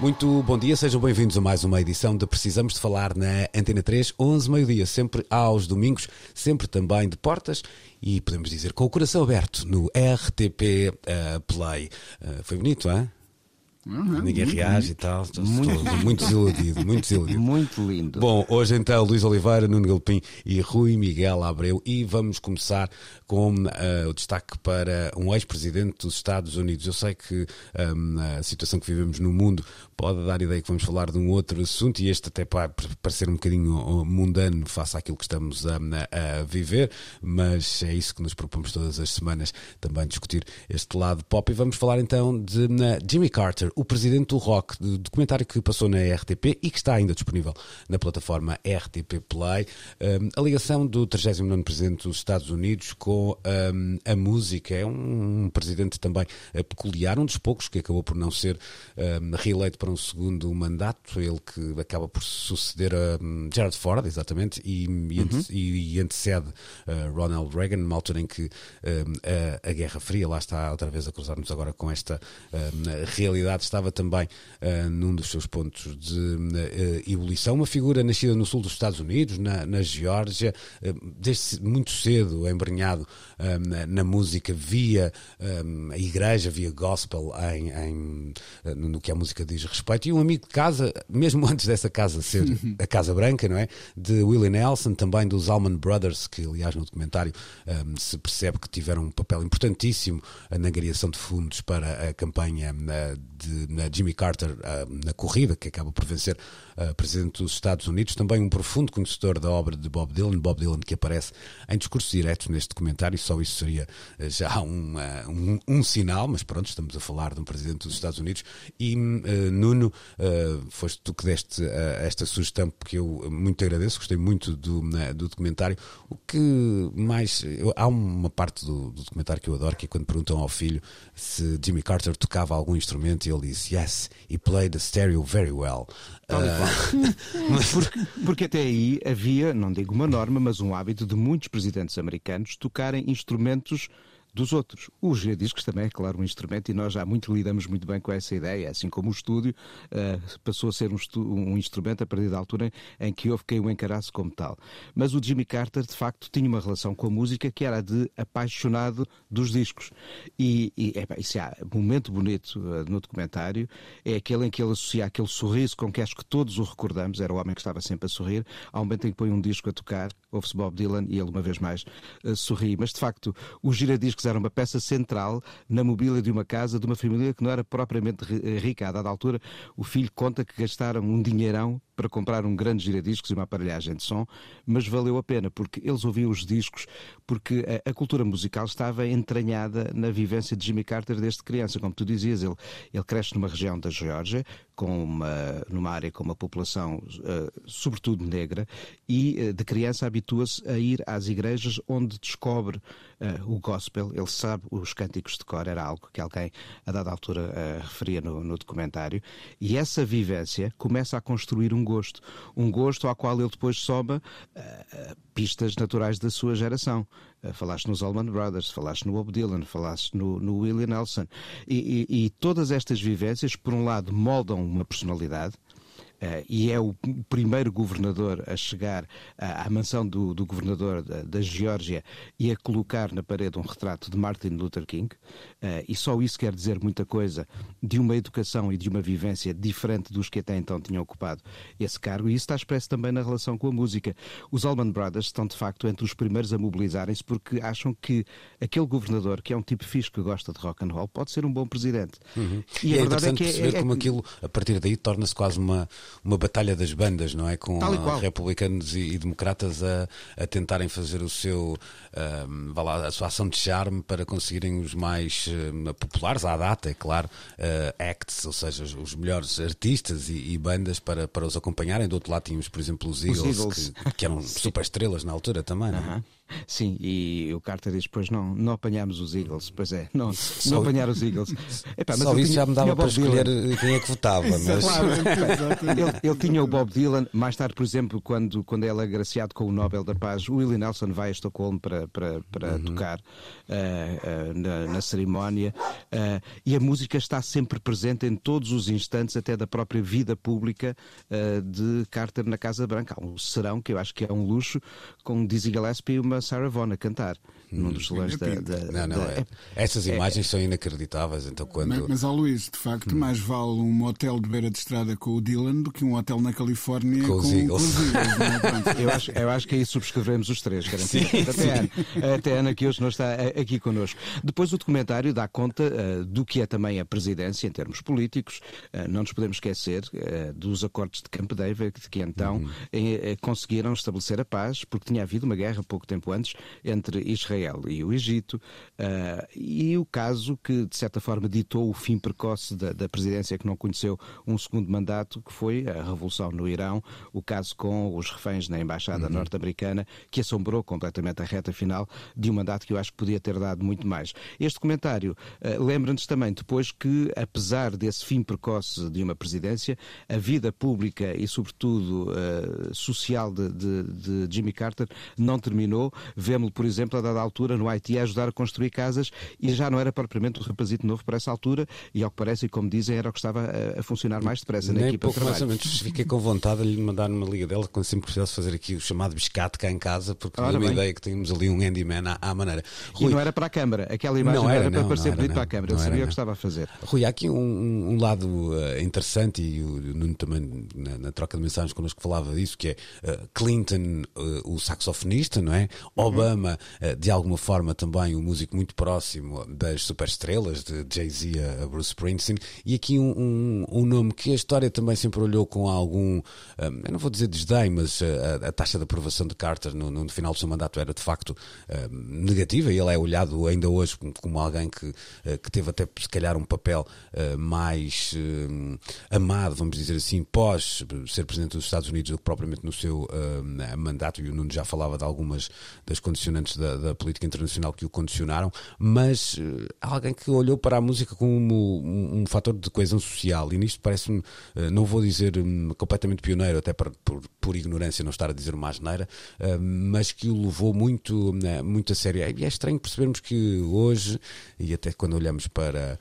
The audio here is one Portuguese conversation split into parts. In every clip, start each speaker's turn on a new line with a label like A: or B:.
A: Muito bom dia, sejam bem-vindos a mais uma edição de Precisamos de Falar na Antena 3, 11, meio-dia, sempre aos domingos, sempre também de portas e podemos dizer com o coração aberto no RTP uh, Play. Uh, foi bonito, hein?
B: Uhum,
A: Ninguém reage e tal. Estou, muito, estou muito desiludido, muito desiludido.
B: Muito lindo.
A: Bom, hoje então Luís Oliveira, Nuno Galpim e Rui Miguel Abreu e vamos começar com uh, o destaque para um ex-presidente dos Estados Unidos. Eu sei que um, a situação que vivemos no mundo pode dar ideia que vamos falar de um outro assunto e este até pode parecer um bocadinho mundano face àquilo que estamos a, a viver, mas é isso que nos propomos todas as semanas também discutir este lado pop e vamos falar então de Jimmy Carter o presidente do rock, documentário que passou na RTP e que está ainda disponível na plataforma RTP Play. Um, a ligação do 39 presidente dos Estados Unidos com um, a música é um, um presidente também uh, peculiar, um dos poucos que acabou por não ser um, reeleito para um segundo mandato, ele que acaba por suceder a Gerald Ford, exatamente, e, e, uhum. e, e antecede uh, Ronald Reagan, numa altura em que a, a, Guerra Fria, lá está outra vez a cruzar-nos agora com esta realidade estava também uh, num dos seus pontos de uh, ebulição. Uma figura nascida no sul dos Estados Unidos, na, na Geórgia, uh, desde muito cedo embrenhado na, na, música, via a igreja, via gospel em, em, no que a música diz respeito. E um amigo de casa, mesmo antes dessa casa ser a Casa Branca, não é? De Willie Nelson, também dos Allman Brothers, que aliás no documentário um, se percebe que tiveram um papel importantíssimo na angariação de fundos para a campanha de na Jimmy Carter na corrida, que acaba por vencer uh, presidente dos Estados Unidos, também um profundo conhecedor da obra de Bob Dylan, Bob Dylan que aparece em discursos diretos neste documentário, só isso seria uh, já um, uh, um, um, sinal, mas pronto, estamos a falar de um presidente dos Estados Unidos e Nuno, foste tu que deste esta sugestão, porque eu muito agradeço, gostei muito do, do documentário. O que mais. Eu, há uma parte do, do documentário que eu adoro, que é quando perguntam ao filho se Jimmy Carter tocava algum instrumento e ele diz yes, he played the stereo very well.
B: Uh, porque, porque até aí havia, não digo uma norma, mas um hábito de muitos presidentes americanos tocarem instrumentos dos outros. O giradiscos também é, claro, um instrumento e nós já muito lidamos muito bem com essa ideia, assim como o estúdio uh, passou a ser um, um, instrumento a partir da altura em que houve quem o encarasse como tal. Mas o Jimmy Carter, de facto, tinha uma relação com a música que era de apaixonado dos discos. E, e é, isso é um momento bonito uh, no documentário, é aquele em que ele associa aquele sorriso com que acho que todos o recordamos, era o homem que estava sempre a sorrir, ao momento em que põe um disco a tocar, ouve-se Bob Dylan e ele, uma vez mais, uh, sorri. Mas, de facto, o giradiscos era uma peça central na mobília de uma casa de uma família que não era propriamente rica. A dada altura, o filho conta que gastaram um dinheirão para comprar um grande giradiscos e uma aparelhagem de som, mas valeu a pena, porque eles ouviam os discos, porque a, a, cultura musical estava entranhada na vivência de Jimmy Carter desde criança. Como tu dizias, ele, ele cresce numa região da Geórgia, com uma, numa área com uma população uh, sobretudo negra, e uh, de criança habitua-se a ir às igrejas onde descobre o gospel. Ele sabe os cânticos de cor, era algo que alguém a dada altura referia no, no documentário, e essa vivência começa a construir um gosto. Um gosto ao qual ele depois soma uh, pistas naturais da sua geração. Falaste nos Allman Brothers, falaste no Bob Dylan, falaste no, no Willie Nelson. E, e, e todas estas vivências, por um lado, moldam uma personalidade, e é o primeiro governador a chegar à, à mansão do, do governador da, da, Geórgia e a colocar na parede um retrato de Martin Luther King. Uh, e só isso quer dizer muita coisa de uma educação e de uma vivência diferente dos que até então tinham ocupado esse cargo. E isso está expresso também na relação com a música. Os Allman Brothers estão, de facto, entre os primeiros a mobilizarem-se porque acham que aquele governador, que é um tipo fixe que gosta de rock and roll, pode ser um bom presidente.
A: Uhum. E, e, é verdade é que é, é, como aquilo, a partir daí, torna-se quase uma uma batalha das bandas, não é? Com republicanos e, e, democratas a, a tentarem fazer o seu, um, lá, a sua ação de charme para conseguirem os mais um, populares à data, é claro, uh, acts, ou seja, os, os melhores artistas e, e, bandas para, para os acompanharem. Do outro lado tínhamos, por exemplo, os Eagles, os Eagles. Que, que, eram super estrelas na altura também, não é? Uh -huh.
B: Sim, e o Carter diz: Pois não, não apanhámos os Eagles. Pois é, não, não apanhar os Eagles.
A: Epá, Só isso tinha, já me dava para escolher Dylan. quem é que votava. Mas...
B: Claro, ele, ele, tinha o Bob Dylan. Mais tarde, por exemplo, quando, quando ele é agraciado com o Nobel da Paz, o Willie Nelson vai a Estocolmo para, para, para uhum. tocar uh, uh, na, na, cerimónia. Uh, e a música está sempre presente em todos os instantes, até da própria vida pública de Carter na Casa Branca. Há um serão que eu acho que é um luxo, com Dizzy Gillespie e uma Sarah Vaughan a cantar num dos salões da, da,
A: Não, não,
B: da...
A: É. Essas é, imagens é, são inacreditáveis. Então, quando...
C: Mas, mas ao Luís, de facto, hum. mais vale um hotel de beira de estrada com o Dylan do que um hotel na Califórnia com, com os Eagles. Com os Eagles
B: é? eu, acho, eu acho que aí subscrevemos os três, garantido. Até, Ana, até Ana, que hoje não está eh, aqui connosco. Depois, o documentário dá conta uh, do que é também a presidência em termos políticos. Uh, não nos podemos esquecer uh, dos acordos de Camp David, que então uhum. conseguiram estabelecer a paz, porque tinha havido uma guerra pouco tempo antes entre Israel e o Egito, uh, e o caso que, de certa forma, ditou o fim precoce da, da, presidência que não conheceu um segundo mandato, que foi a revolução no Irão, o caso com os reféns na embaixada uhum. norte-americana, que assombrou completamente a reta final de um mandato que eu acho que podia ter dado muito mais. Este comentário uh, lembra-nos também depois que, apesar desse fim precoce de uma presidência, a vida pública e, sobretudo, uh, social de, de, de Jimmy Carter não terminou. Vemos-lo, por exemplo, a dada altura no Haiti a ajudar a construir casas e já não era propriamente um rapazito novo para essa altura e, ao que parece, e como dizem, era o que estava a, a funcionar mais depressa
A: Nem
B: na equipa
A: pouco de trabalho. mais ou menos fiquei com vontade de lhe mandar uma liga dela quando sempre precisasse fazer aqui o chamado biscate cá em casa, porque tinha uma ideia que tínhamos ali um handyman à, à maneira.
B: Rui, e não era para a Câmara, aquela imagem não era, não para não, parecer não bonito para a Câmara, ele sabia o que estava a fazer.
A: Rui, há aqui um, um lado uh, interessante e o Nuno também na, na, troca de mensagens connosco falava disso, que é uh, Clinton, uh, o saxofonista, não é? Uhum. Obama, de alguma forma também um músico muito próximo das superestrelas, de Jay-Z a Bruce Springsteen, e aqui um, um, um, nome que a história também sempre olhou com algum, um, eu não vou dizer desdém, mas a, a taxa de aprovação de Carter no, no, final do seu mandato era de facto negativa, e ele é olhado ainda hoje como, como alguém que, uh, que teve até se calhar um papel uh, mais uh, amado, vamos dizer assim, pós ser Presidente dos Estados Unidos do que propriamente no seu mandato, e o Nuno já falava de algumas das condicionantes da, da política internacional que o condicionaram, mas uh, alguém que olhou para a música como um, um fator de coesão social, e nisto parece-me, uh, não vou dizer um, completamente pioneiro, até por, por, por, ignorância não estar a dizer uma asneira, uh, mas que o levou muito, muito a sério. E é estranho percebermos que hoje, e até quando olhamos para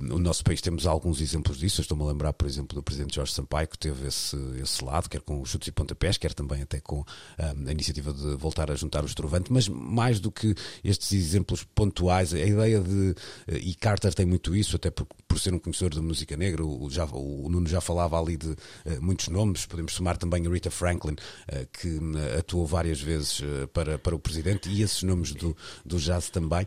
A: no nosso país temos alguns exemplos disso. Estou-me a lembrar, por exemplo, do presidente Jorge Sampaio, que teve esse, esse lado, quer com os chutes e pontapés, quer também até com a iniciativa de voltar a juntar os trovantes. Mas mais do que estes exemplos pontuais, a ideia de. E Carter tem muito isso, até por, por ser um conhecedor da música negra, o, já, o Nuno já falava ali de uh, muitos nomes, podemos somar também a Rita Franklin, uh, que atuou várias vezes para, para o presidente, e esses nomes do, do jazz também.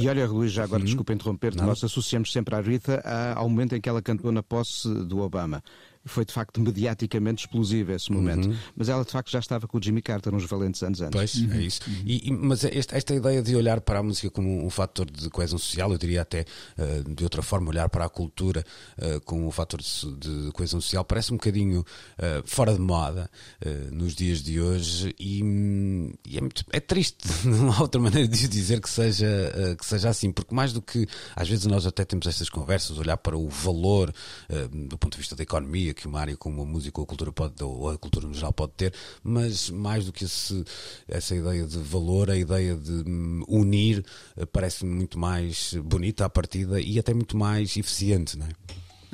B: E olha, Luís, já agora, uhum. desculpa interromper-te, nós associamos sempre para a Rita ao momento em que ela cantou na posse do Obama foi de facto mediaticamente explosivo esse momento. Uhum. Mas ela de facto já estava com o Jimmy Carter uns valentes anos antes.
A: Pois, é uhum. é isso. E, e, mas esta, esta, ideia de olhar para a música como um fator de coesão social, eu diria até uh, de outra forma, olhar para a cultura uh, como um fator de, de, coesão social, parece um bocadinho uh, fora de moda nos dias de hoje e, e é, muito, é triste, não há outra maneira de dizer que seja, que seja assim, porque mais do que às vezes nós até temos estas conversas, olhar para o valor do ponto de vista da economia que uma área como a música ou a cultura pode, ou a cultura no geral pode ter, mas mais do que esse, essa ideia de valor, a ideia de hum, unir eh, parece-me muito mais bonita à partida e até muito mais eficiente, não é?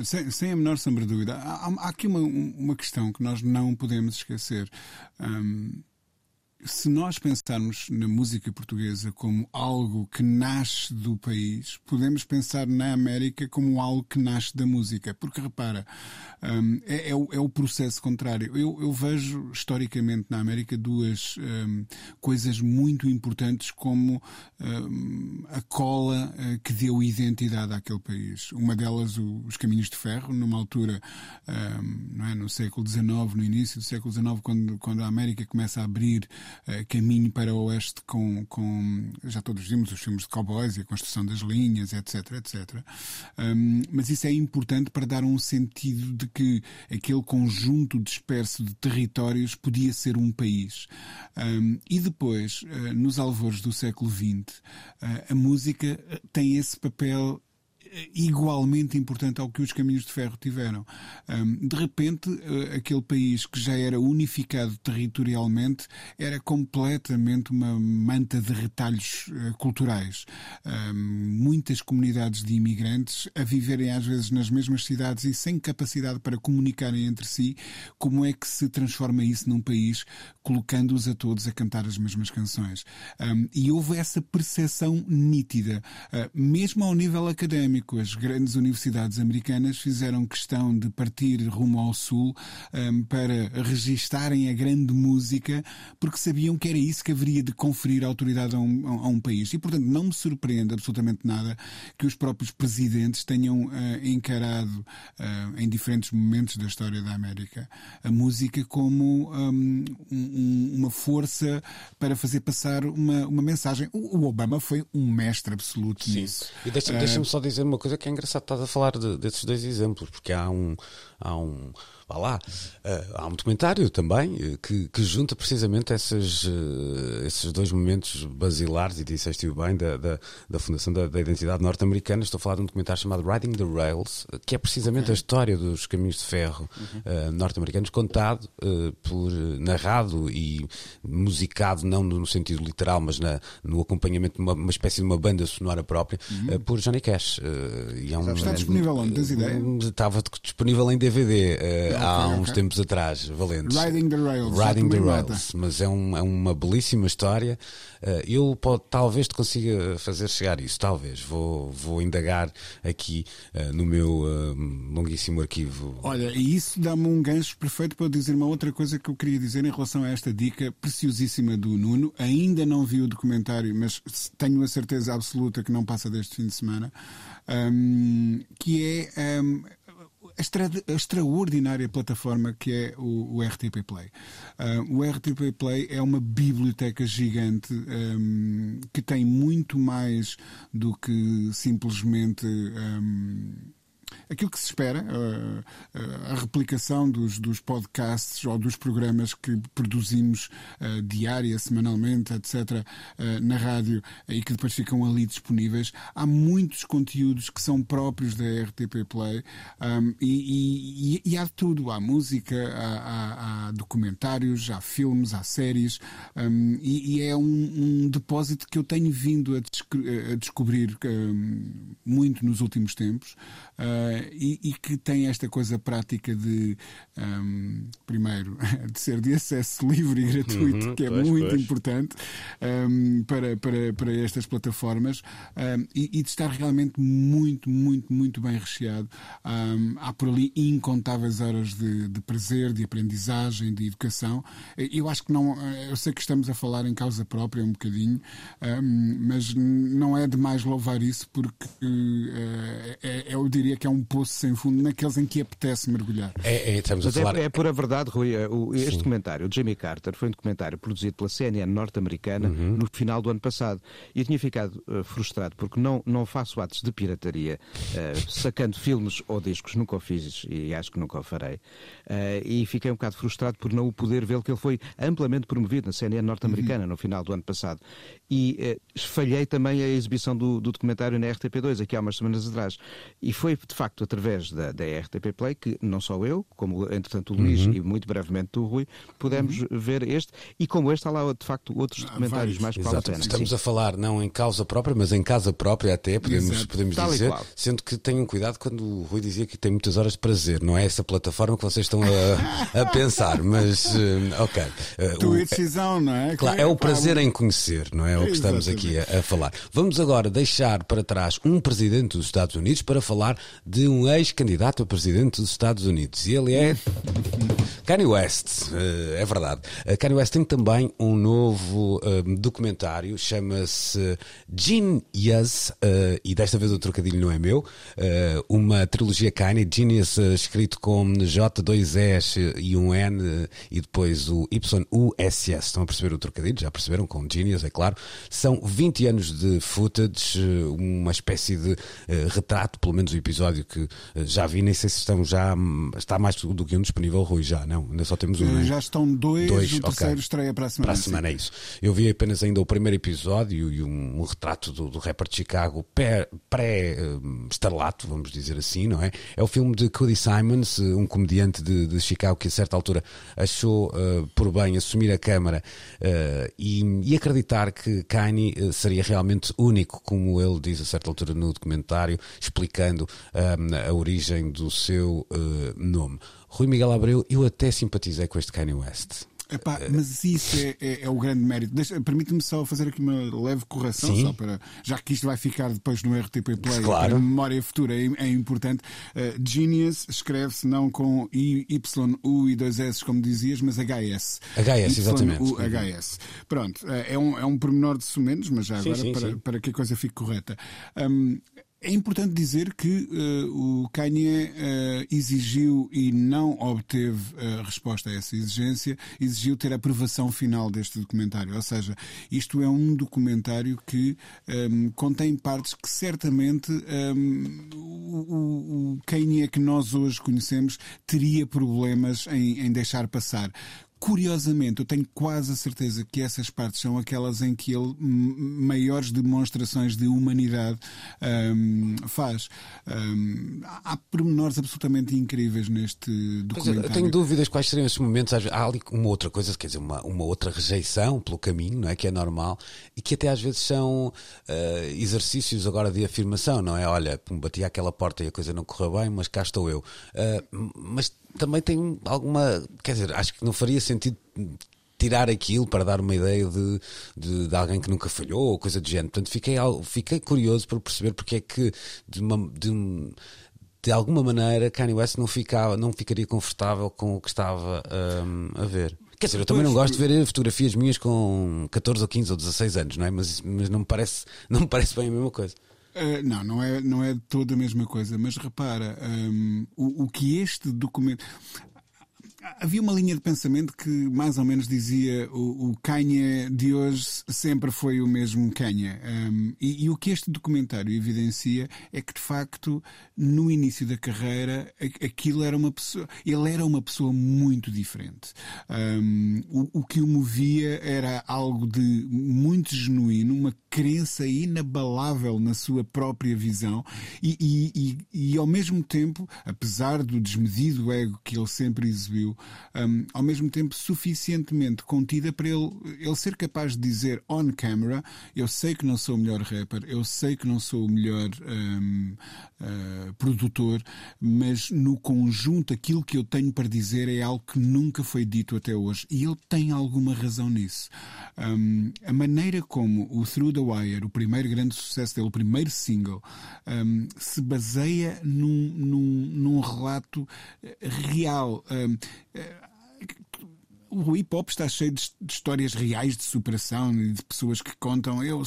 C: Sem, sem, a menor sombra de dúvida. Há, há aqui uma, uma questão que nós não podemos esquecer. Um, se nós pensarmos na música portuguesa como algo que nasce do país, podemos pensar na América como algo que nasce da música. Porque repara, um, é, é, o, é, o, processo contrário. Eu, eu, vejo historicamente na América duas um, coisas muito importantes como um, a cola uh, que deu identidade àquele país. Uma delas, o, os caminhos de ferro, numa altura, não é, no século XIX, no início do século XIX, quando, quando a América começa a abrir caminho para o oeste com, com, já todos vimos os filmes de cowboys e a construção das linhas, etc, etc. Um, mas isso é importante para dar um sentido de que aquele conjunto disperso de territórios podia ser um país. Um, e depois, uh, nos alvores do século XX, uh, a música tem esse papel igualmente importante ao que os caminhos de ferro tiveram. De repente, eh, aquele país que já era unificado territorialmente era completamente uma manta de retalhos eh, culturais. Muitas comunidades de imigrantes a viverem às vezes nas mesmas cidades e sem capacidade para comunicarem entre si, como é que se transforma isso num país colocando-os a todos a cantar as mesmas canções? E houve essa percepção nítida, ah, mesmo ao nível académico as grandes universidades americanas fizeram questão de partir rumo ao sul um, para registarem a grande música, porque sabiam que era isso que haveria de conferir autoridade a um, a um país. E, portanto, não me surpreende absolutamente nada que os próprios presidentes tenham uh, encarado, uh, em diferentes momentos da história da América, a música como um, um, uma força para fazer passar uma, uma mensagem. O, o Obama foi um mestre absoluto Sim. nisso.
A: E deixa-me uh, deixa só dizer uma coisa que é engraçado, estás a falar de, desses dois exemplos, porque há um, há um, vá lá, uh, há um documentário também uh, que, que, junta precisamente esses, uh, esses dois momentos basilares, e disseste bem, da, da, da fundação da, da identidade norte-americana. Estou a falar de um documentário chamado Riding the Rails, que é precisamente a história dos caminhos de ferro uhum. norte-americanos, contado, por, narrado e musicado, não no sentido literal, mas na, no acompanhamento de uma, uma espécie de uma banda sonora própria, uhum. por Johnny Cash.
C: e é um, está disponível onde? Tens ideia?
A: Estava disponível em DVD uh, okay, há uns tempos atrás, valentes.
C: Riding the Rails.
A: Riding the Rails. Mas é, um, é, uma belíssima história. Uh, eu pode, talvez te consiga fazer chegar isso, talvez. Vou, vou indagar aqui uh, no meu longuíssimo arquivo.
C: Olha, e isso dá-me um gancho perfeito para dizer uma outra coisa que eu queria dizer em relação a esta dica preciosíssima do Nuno. Ainda não vi o documentário, mas tenho a certeza absoluta que não passa deste fim de semana. Um, que é um, a, extra, extraordinária plataforma que é o, o RTP Play. Uh, o RTP Play é uma biblioteca gigante um, que tem muito mais do que simplesmente. Um, aquilo que se espera, a, a replicação dos, dos, podcasts ou dos programas que produzimos uh, diária, semanalmente, etc., na rádio e que depois ficam ali disponíveis. Há muitos conteúdos que são próprios da RTP Play um, e, e, e, há tudo. Há música, há, há, há documentários, há filmes, há séries um, e, e, é um, um, depósito que eu tenho vindo a, a descobrir muito nos últimos tempos. E, e, que tem esta coisa prática de, um, primeiro, de ser de acesso livre e gratuito, uhum, que é pois, muito pois. importante um, para, para, para estas plataformas, um, e, e, de estar realmente muito, muito, muito bem recheado. há por ali incontáveis horas de, de prazer, de aprendizagem, de educação. Eu acho que não, eu sei que estamos a falar em causa própria um bocadinho, mas não é demais louvar isso porque uh, é, eu diria que é um poço sem fundo naqueles em que apetece mergulhar.
A: É, é, estamos
B: Mas
A: a falar...
B: é, é por a verdade, Rui, é, este Sim. documentário, o Jimmy Carter, foi um documentário produzido pela CNN norte-americana uhum. no final do ano passado e tinha ficado uh, frustrado porque não, não faço atos de pirataria uh, sacando filmes ou discos, nunca o fiz e acho que nunca o farei. Uh, e fiquei um bocado frustrado por não o poder ver que ele foi amplamente promovido na CNN norte-americana uhum. no final do ano passado. E falhei também a exibição do, do, documentário na RTP2, aqui há umas semanas atrás. E foi, de facto, através da, da RTP Play que não só eu, como entretanto o Luís uhum. e muito brevemente o Rui, pudemos uhum. ver este. E como este, há lá, de facto, outros documentários mais que
A: valem Estamos Sim. a falar não em causa própria, mas em casa própria até, podemos, podemos dizer. Sendo que tenham cuidado quando o Rui dizia que tem muitas horas de prazer. Não é essa plataforma que vocês estão a, a pensar, mas uh, ok.
C: Uh, Tua decisão, não é?
A: Claro, é o prazer em conhecer, não é? O que estamos aqui aqui a, a, falar. Vamos agora deixar para trás um presidente dos Estados Unidos para falar de um ex-candidato a presidente dos Estados Unidos. E ele é Kanye West. Uh, é verdade. Uh, Kanye West tem também um novo uh, documentário, chama-se Genius, e desta vez o trocadilho não é meu, uma trilogia Kanye, Genius escrito com J2S e um N e depois o YUSS. Estão a perceber o trocadilho? Já perceberam? Com Genius, é claro. São 20 anos de footage, eh, uma espécie de retrato, pelo menos o episódio que uh, já vi, nem sei se estão já, hum, está mais do que um disponível, Rui, já, não? Ainda só temos um.
C: Uh, já estão dois, dois o terceiro okay. estreia para a semana.
A: Para a semana, sim. é isso. Eu vi apenas ainda o primeiro episódio e um, um retrato do, do rapper de Chicago pré-estrelato, vamos dizer assim, não é? É o filme de Cody Simons, um comediante de, de Chicago que a certa altura achou por bem assumir a câmara e, e acreditar que Kanye seria realmente único, como ele diz a certa altura no documentário, explicando um, a origem do seu uh, nome. Rui Miguel Abreu, eu até simpatizei com este Kanye West.
C: Epá, mas isso é, é, é, o grande mérito. Permite-me só fazer aqui uma leve correção, só para, já que isto vai ficar depois no RTP Play,
A: claro.
C: a memória futura é, é importante. Uh, Genius escreve-se não com I, Y, U e dois S, como dizias, mas HS.
A: HS, exatamente.
C: U, HS. Pronto, uh, é um, é um pormenor de sumenos, mas já agora sim, sim, para, sim. para que a coisa fique correta. Um, é importante dizer que uh, o Kanye uh, exigiu e não obteve uh, resposta a essa exigência, exigiu ter a aprovação final deste documentário. Ou seja, isto é um documentário que um, ehm, contém partes que certamente um, ehm, o, o Kanye que nós hoje conhecemos teria problemas em, em deixar passar Curiosamente, eu tenho quase a certeza que essas partes são aquelas em que ele maiores demonstrações de humanidade um, faz. Um, há pormenores absolutamente incríveis neste documentário.
A: Eu tenho dúvidas quais seriam esses momentos. Há ali uma outra coisa, quer dizer, uma, uma outra rejeição pelo caminho, não é? Que é normal e que até às vezes são uh, exercícios agora de afirmação, não é? Olha, bati aquela porta e a coisa não correu bem, mas cá estou eu. Uh, mas também tem alguma. Quer dizer, acho que não faria sentido tirar aquilo para dar uma ideia de, de, de, alguém que nunca falhou ou coisa do género. Portanto, fiquei, fiquei curioso por perceber porque é que de, uma, de, de alguma maneira Kanye West não, ficava, não ficaria confortável com o que estava um, a ver. Quer dizer, eu também não gosto de ver fotografias minhas com 14 ou 15 ou 16 anos, não é? Mas, mas não, me parece, não me parece bem a mesma coisa.
C: Uh, não, não é, não é toda a mesma coisa, mas repara, um, o, o que este documento havia uma linha de pensamento que mais ou menos dizia o, o de hoje sempre foi o mesmo Kanye. Um, e, e, o que este documentário evidencia é que, de facto, no início da carreira, aquilo era uma pessoa. Ele era uma pessoa muito diferente. Um, o, o que o movia era algo de muito genuíno, uma crença inabalável na sua própria visão e, e, e, e ao mesmo tempo, apesar do desmedido ego que ele sempre exibiu, um, ao mesmo tempo suficientemente contida para ele, ele ser capaz de dizer on camera: Eu sei que não sou o melhor rapper, eu sei que não sou o melhor um, uh, produtor, mas no conjunto aquilo que eu tenho para dizer é algo que nunca foi dito até hoje. E ele tem alguma razão nisso. Um, a maneira como o Through the Wire, o primeiro grande sucesso dele, o primeiro single, um, se baseia num, num, num relato eh, real. Um, o hip hop está cheio de, histórias reais de superação e de pessoas que contam. Eu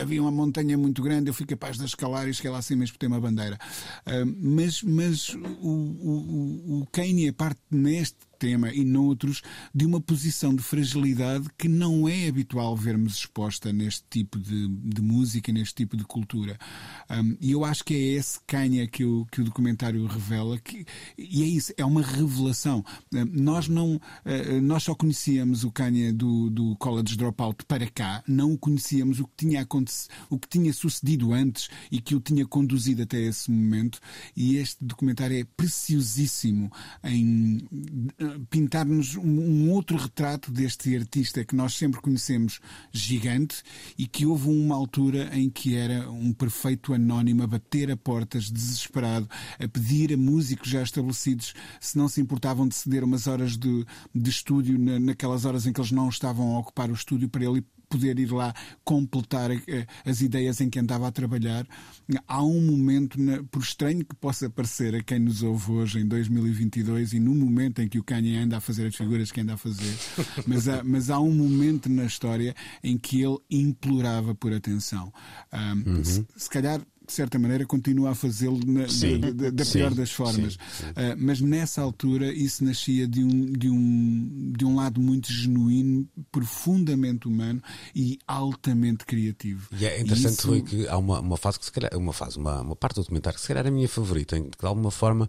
C: havia uma montanha muito grande eu fui capaz de escalar e lá acima e ter uma bandeira. Uh, mas mas o, o, o Kanye parte neste tema e noutros, de uma posição de fragilidade que não é habitual vermos exposta neste tipo de, de música, neste tipo de cultura. Um, e eu acho que é esse canha que o, que o documentário revela, que, e é isso, é uma revelação. Um, nós não, uh, nós só conhecíamos o canha do, do College Dropout para cá, não conhecíamos o que tinha acontecido, o que tinha sucedido antes e que o tinha conduzido até esse momento. E este documentário é preciosíssimo em pintar-nos um outro retrato deste artista que nós sempre conhecemos gigante e que houve uma altura em que era um perfeito anónimo a bater a portas desesperado, a pedir a músicos já estabelecidos se não se importavam de ceder umas horas de, de estúdio naquelas horas em que eles não estavam a ocupar o estúdio para ele poder ir lá completar eh, as ideias em que andava a trabalhar. Há um momento, por estranho que possa parecer a quem nos ouve hoje em 2022 e no momento em que o Kanye anda a fazer as figuras que anda a fazer, mas há, mas há um momento na história em que ele implorava por atenção. Um, uhum. se, se calhar de certa maneira, continua a fazê-lo da, pior das formas. Sim, sim. Uh, mas nessa altura isso nascia de um, de, um, de um lado muito genuíno, profundamente humano e altamente criativo.
A: E é interessante, isso... Rui, que há uma, uma fase que se calhar, uma fase, uma, uma parte do documentário que se calhar é a minha favorita, em que de alguma forma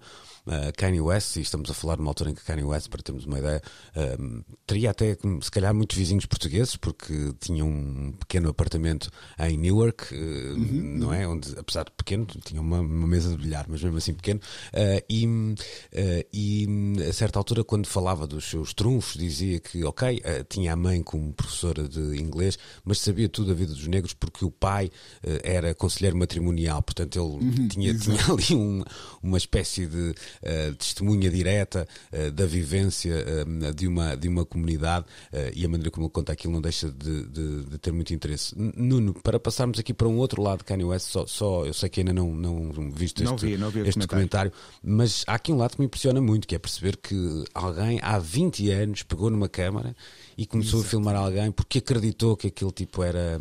A: uh, Kanye West, e estamos a falar numa altura em que Kanye West, para termos uma ideia, uh, teria até se calhar muitos vizinhos portugueses, porque tinha um pequeno apartamento em Newark, uh, uhum. não é? Onde, apesar de pequeno, tinha uma, uma, mesa de bilhar, mas mesmo assim pequeno, e, e a certa altura, quando falava dos seus trunfos, dizia que, ok, tinha a mãe como professora de inglês, mas sabia tudo da vida dos negros porque o pai era conselheiro matrimonial, portanto ele uhum, tinha, tinha ali um, uma espécie de uh, testemunha direta uh, da vivência uh, de, uma, de uma comunidade e a maneira como ele conta aquilo não deixa de, de, de, ter muito interesse. Nuno, para passarmos aqui para um outro lado de Kanye West, só, só eu sei que ainda não, não viste este,
B: vi, não vi
A: este documentário, mas há aqui um lado que me impressiona muito, que é perceber que alguém há 20 anos pegou numa câmara e começou Exato. a filmar alguém porque acreditou que aquele tipo era,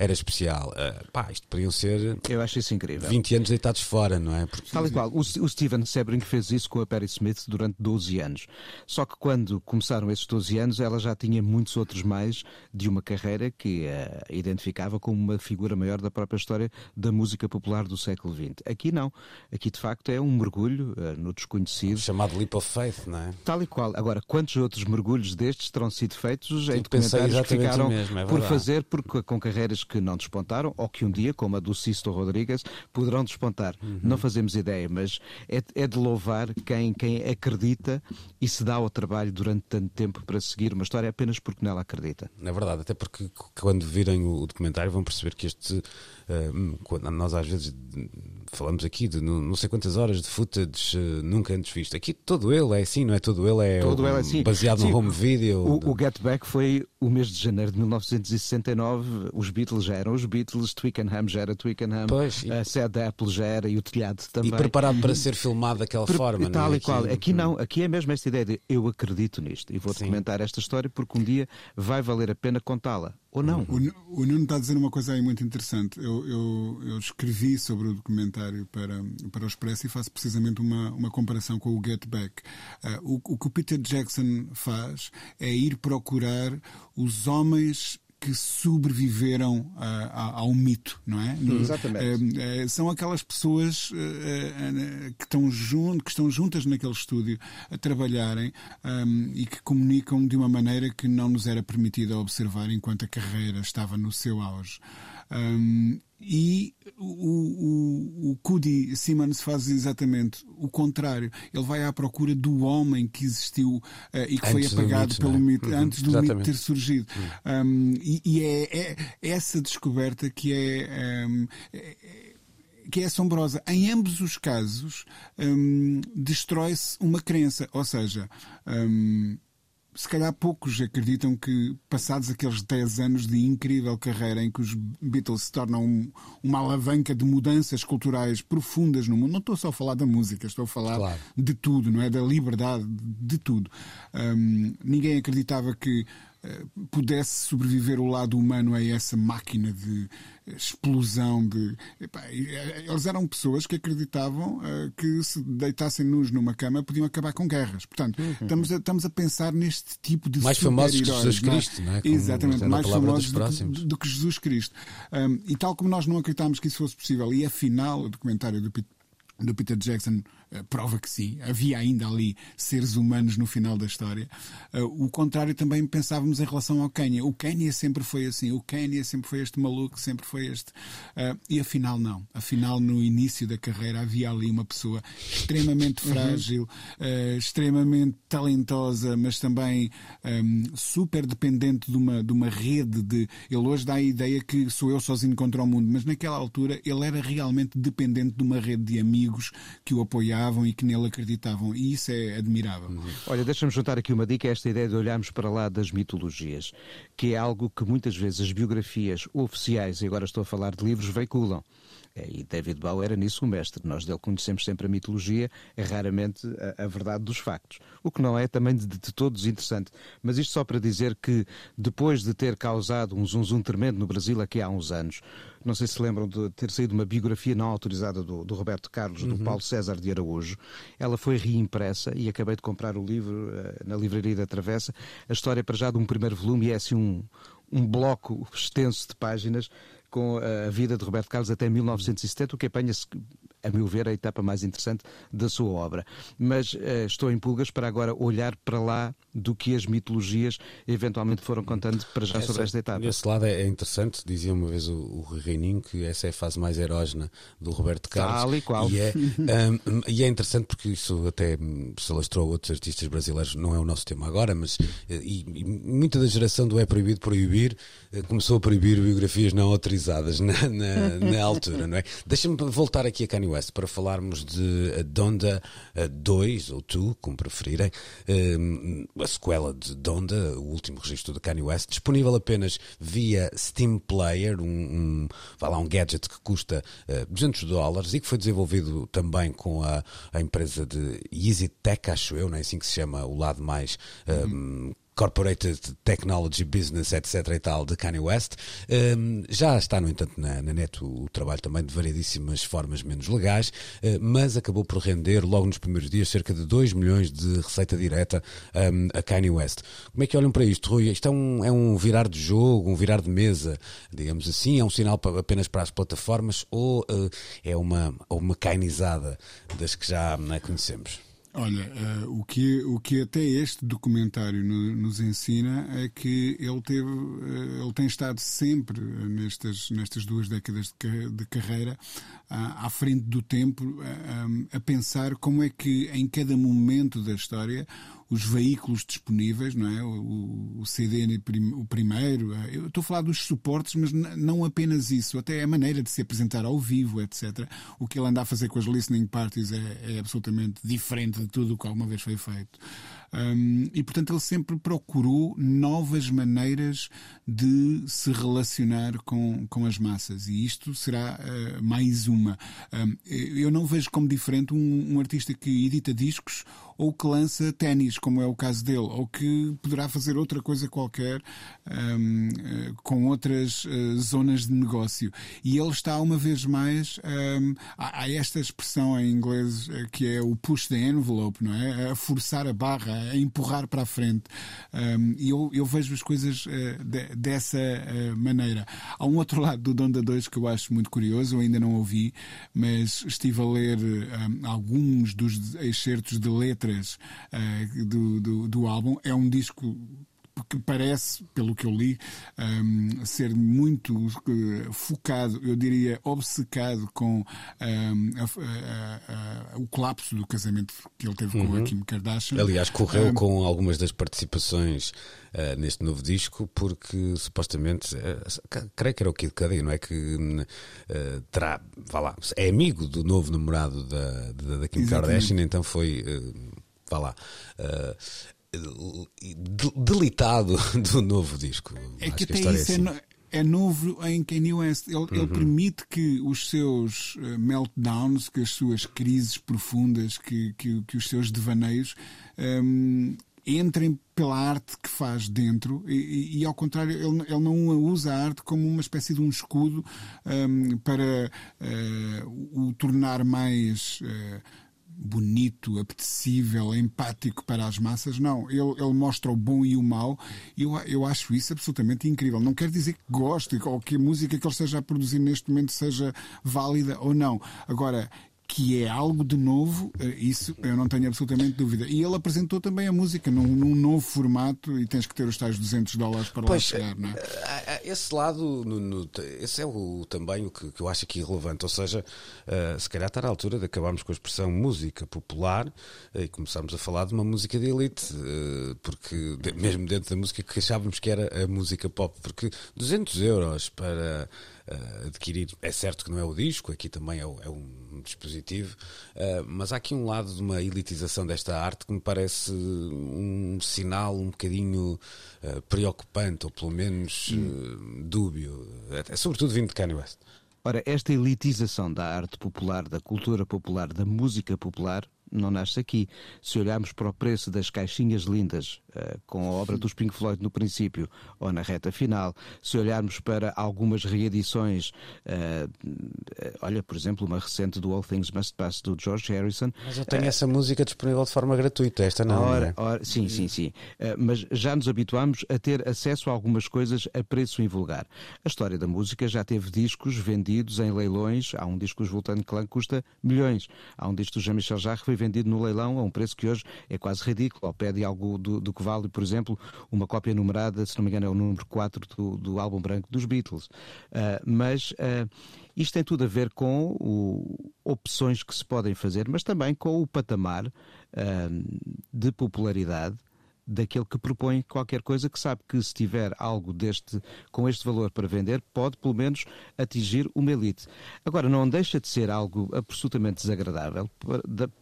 A: era especial. Uh, pá, isto podiam ser.
B: Eu acho isso incrível.
A: 20 anos deitados fora, não é?
B: Porque... Tal e qual. O, o Steven Sebring fez isso com a Perry Smith durante 12 anos. Só que quando começaram esses 12 anos, ela já tinha muitos outros mais de uma carreira que a identificava como uma figura maior da própria história da música popular do século XX. Aqui não. Aqui de facto é um mergulho uh, no desconhecido.
A: Chamado Leap of Faith, não é?
B: Tal e qual. Agora, quantos outros mergulhos destes terão sido feitos em documentários que ficaram mesmo, é por fazer porque, com carreiras que não despontaram ou que um dia, como a do Sisto Rodrigues, poderão despontar. Uhum. Não fazemos ideia, mas é, é, de louvar quem, quem acredita e se dá ao trabalho durante tanto tempo para seguir uma história apenas porque nela acredita.
A: É verdade, até porque quando virem o documentário vão perceber que este Uh, nós às vezes falamos aqui de não, sei quantas horas de footage uh, nunca antes visto. Aqui todo ele é assim, não é? Todo ele é, todo ele é assim. baseado Sim, no home video.
B: O, o, Get Back foi o mês de janeiro de 1969. Os Beatles já eram os Beatles, Twickenham já era Twickenham, pois, a sede Apple já era e o telhado também.
A: E preparado para ser filmado daquela Pre forma,
B: tal
A: não
B: é? e qual. Aqui, aqui não, aqui é mesmo esta ideia de eu acredito nisto e vou documentar esta história porque um dia vai valer a pena contá-la ou não.
C: O, o, Nuno está a dizer uma coisa aí muito interessante. Eu, eu, eu, escrevi sobre o documentário para, para o Expresso e faço precisamente uma, uma comparação com o Get Back. Uh, o, o que o Peter Jackson faz é ir procurar os homens que sobreviveram uh, ao mito, não é?
B: Exatamente.
C: Uh, uh, são aquelas pessoas que, estão junto, que estão juntas naquele estúdio a trabalharem um, e que comunicam de uma maneira que não nos era permitida observar enquanto a carreira estava no seu auge. Um, e o, o, o Cudi Simmons faz exatamente o contrário. Ele vai à procura do homem que existiu uh, e que antes foi apagado mito, pelo é? mito, uhum, antes do exatamente. mito ter surgido. Uhum. Um, e, e é, é, essa descoberta que é, um, é, que é assombrosa. Em ambos os casos, um, destrói-se uma crença. Ou seja, um, se calhar poucos acreditam que, passados aqueles 10 anos de incrível carreira em que os Beatles se tornam um, uma alavanca de mudanças culturais profundas no mundo, não estou só a falar da música, estou a falar claro. de tudo, não é? Da liberdade, de tudo. Um, ninguém acreditava que pudesse sobreviver o lado humano a essa máquina de explosão de. Epá, eles eram pessoas que acreditavam uh, que se deitassem nus numa cama podiam acabar com guerras. Portanto, uhum. estamos, a, estamos a pensar neste tipo de
A: mais famosos que Jesus é? Cristo, não é?
C: Como Exatamente, mais famosos do, do, que Jesus Cristo. Um, e tal como nós não acreditámos que isso fosse possível, e afinal o documentário do, do Peter Jackson eh, prova que sim, havia ainda ali seres humanos no final da história. Eh, o contrário também pensávamos em relação ao Quênia. O Quênia sempre foi assim, o Quênia sempre foi este maluco, sempre foi este. Eh, e afinal, não. Afinal, no início da carreira havia ali uma pessoa extremamente uhum. frágil, uhum. extremamente talentosa, mas também um, super dependente de uma, de uma rede de. Ele hoje dá a ideia que sou eu sozinho contra o mundo, mas naquela altura ele era realmente dependente de uma rede de amigos que o apoiavam e que nele acreditavam. E isso é admirável.
B: Olha, deixa-me juntar aqui uma dica, esta ideia de olharmos para lá das mitologias, que é algo que muitas vezes as biografias oficiais, e agora estou a falar de livros, veiculam. É, e David Bowie era nisso o mestre. Nós dele conhecemos sempre a mitologia, é raramente a, a verdade dos factos. O que não é também de, de todos interessante. Mas isto só para dizer que, depois de ter causado um zum, zum tremendo no Brasil aqui há uns anos, não sei se lembram de ter saído uma biografia não autorizada do, do Roberto Carlos, do uhum. Paulo César de Araújo. Ela foi reimpressa e acabei de comprar o livro uh, na livraria da Travessa. A história para já de um primeiro volume é assim um, um bloco extenso de páginas com a vida de Roberto Carlos até 1970, o que apanha-se a meu ver, a etapa mais interessante da sua obra. Mas uh, estou em pulgas para agora olhar para lá do que as mitologias eventualmente foram contando para já essa, sobre esta etapa.
A: Esse lado é, é interessante, dizia uma vez o, o Reininho que essa é a fase mais erógena do Roberto Carlos.
B: Tal e qual.
A: E é, um, e é interessante porque isso até se alastrou a outros artistas brasileiros, não é o nosso tema agora, mas eh, e, e muita da geração do É Proibido Proibir eh, começou a proibir biografias não autorizadas na, na, na altura, não é? Deixa-me voltar aqui a Kanye West para falarmos de Donda 2 ou 2, como preferirem, a sequela de Donda, o último registro de Kanye West, disponível apenas via Steam Player, um, um, lá, um gadget que custa 200 dólares e que foi desenvolvido também com a, a empresa de Easy Tech, acho eu, não é assim que se chama o lado mais um, Corporate Technology Business, etc. e tal, de Kanye West. Um, já está, no entanto, na, na, net o, trabalho também de variedíssimas formas menos legais, uh, mas acabou por render, logo nos primeiros dias, cerca de 2 milhões de receita direta um, a Kanye West. Como é que olham para isto, Rui? Isto é um, é um virar de jogo, um virar de mesa, digamos assim? É um sinal para, apenas para as plataformas ou uh, é uma, uma kainizada das que já né, conhecemos?
C: Olha, uh, o, que, o que até este documentário no, nos ensina é que ele, teve, uh, ele tem estado sempre nestas, nestas duas décadas de, de carreira uh, à frente do tempo um, a pensar como é que em cada momento da história os veículos disponíveis, não é? O, o CD, o primeiro. Eh, eu estou a falar dos suportes, mas não apenas isso, até a maneira de se apresentar ao vivo, etc. O que ele anda a fazer com as listening parties é, é absolutamente diferente de tudo o que alguma vez foi feito. Um, e, portanto, ele sempre procurou novas maneiras de se relacionar com, com as massas. E isto será uh, mais uma. Um, eu não vejo como diferente um, um artista que edita discos ou que lança ténis, como é o caso dele, ou que poderá fazer outra coisa qualquer um, eh, com outras uh, zonas de negócio. E ele está, uma vez mais, um, há, há, esta expressão em inglês que é o push the envelope, não é? A forçar a barra, a empurrar para a frente. E eu, eu, vejo as coisas de, dessa uh, maneira. Há um outro lado do Donda 2 que eu acho muito curioso, eu ainda não ouvi, mas estive a ler alguns dos excertos de letras uh, do, do, do álbum. É um disco que parece, pelo que eu li, um, ser muito uh, focado, eu diria obcecado com um, a, a, a, o colapso do casamento que ele teve uhum. com a Kim Kardashian.
A: Aliás, correu um, com algumas das participações uh, neste novo disco, porque supostamente, uh, creio que era o Kid Cudi, não é? Que uh, terá, vá lá, é amigo do novo namorado da, da, da Kim Exatamente. Kardashian, então foi, vá lá delitado do novo disco.
C: É Acho que, que até isso é, assim. é, novo em Kanye West. Ele, uhum. ele, permite que os seus eh, meltdowns, que as suas crises profundas, que, que, que os seus devaneios um, ehm, entrem pela arte que faz dentro e, e ao contrário, ele, ele, não usa a arte como uma espécie de um escudo um, para uh, o tornar mais. Uh, bonito, apetecível, empático para as massas. Não, ele, ele mostra o bom e o mau. Eu, eu acho isso absolutamente incrível. Não quer dizer que goste ou que a música que ele esteja a produzir neste momento seja válida ou não. Agora, que é algo de novo, eh, isso eu não tenho absolutamente dúvida. E ele apresentou também a música num, num novo formato e tens que ter os tais 200 dólares para pois, lá chegar, não é?
A: Eh, eh, esse lado, no, no, esse é o, também o que, que, eu acho aqui relevante. Ou seja, uh, se calhar está na altura de acabarmos com a expressão música popular uh, e começarmos a falar de uma música de elite, uh, porque de, mesmo dentro da música que achávamos que era a música pop, porque 200 euros para adquirir, é certo que não é o disco, aqui também é, é um dispositivo, uh, mas há aqui um lado de uma elitização desta arte que me parece um sinal um bocadinho uh, preocupante, ou pelo menos uh, dúbio, é, sobretudo vindo de Kanye West.
B: Ora, esta elitização da arte popular, da cultura popular, da música popular, não nasce aqui. Se olharmos para o preço das caixinhas lindas, uh, com a obra dos Pink Floyd no princípio ou na reta final, se olharmos para algumas reedições, uh, olha, por exemplo, uma recente do All Things Must Pass do George Harrison.
A: Mas eu tenho essa música disponível de forma gratuita, esta não.
B: Ora,
A: é?
B: ora, sim, sim, sim. mas já nos habituamos a ter acesso a algumas coisas a preço invulgar. A história da música já teve discos vendidos em leilões. Há um disco dos Vultan Clan que custa milhões. Há um disco do Jean-Michel Jarre vendido no leilão a um preço que hoje é quase ridículo, ao pé de algo do, do que vale, por exemplo, uma cópia numerada, se não me engano, é o número 4 do, do álbum branco dos Beatles. Uh, mas uh, isto tem tudo a ver com o, opções que se podem fazer, mas também com o patamar uh, de popularidade daquele que propõe qualquer coisa que sabe que se tiver algo deste com este valor para vender, pode pelo menos atingir uma elite. Agora, não deixa de ser algo absolutamente desagradável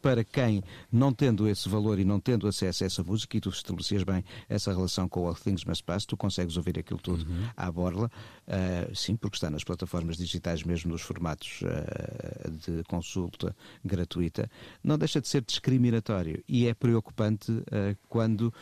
B: para, quem, não tendo esse valor e não tendo acesso a essa música, e tu estabelecias bem essa relação com All Things Must Pass, tu consegues ouvir aquilo tudo uhum. à borla, uh, sim, porque está nas plataformas digitais, mesmo nos formatos uh, de consulta gratuita, não deixa de ser discriminatório e é preocupante uh, quando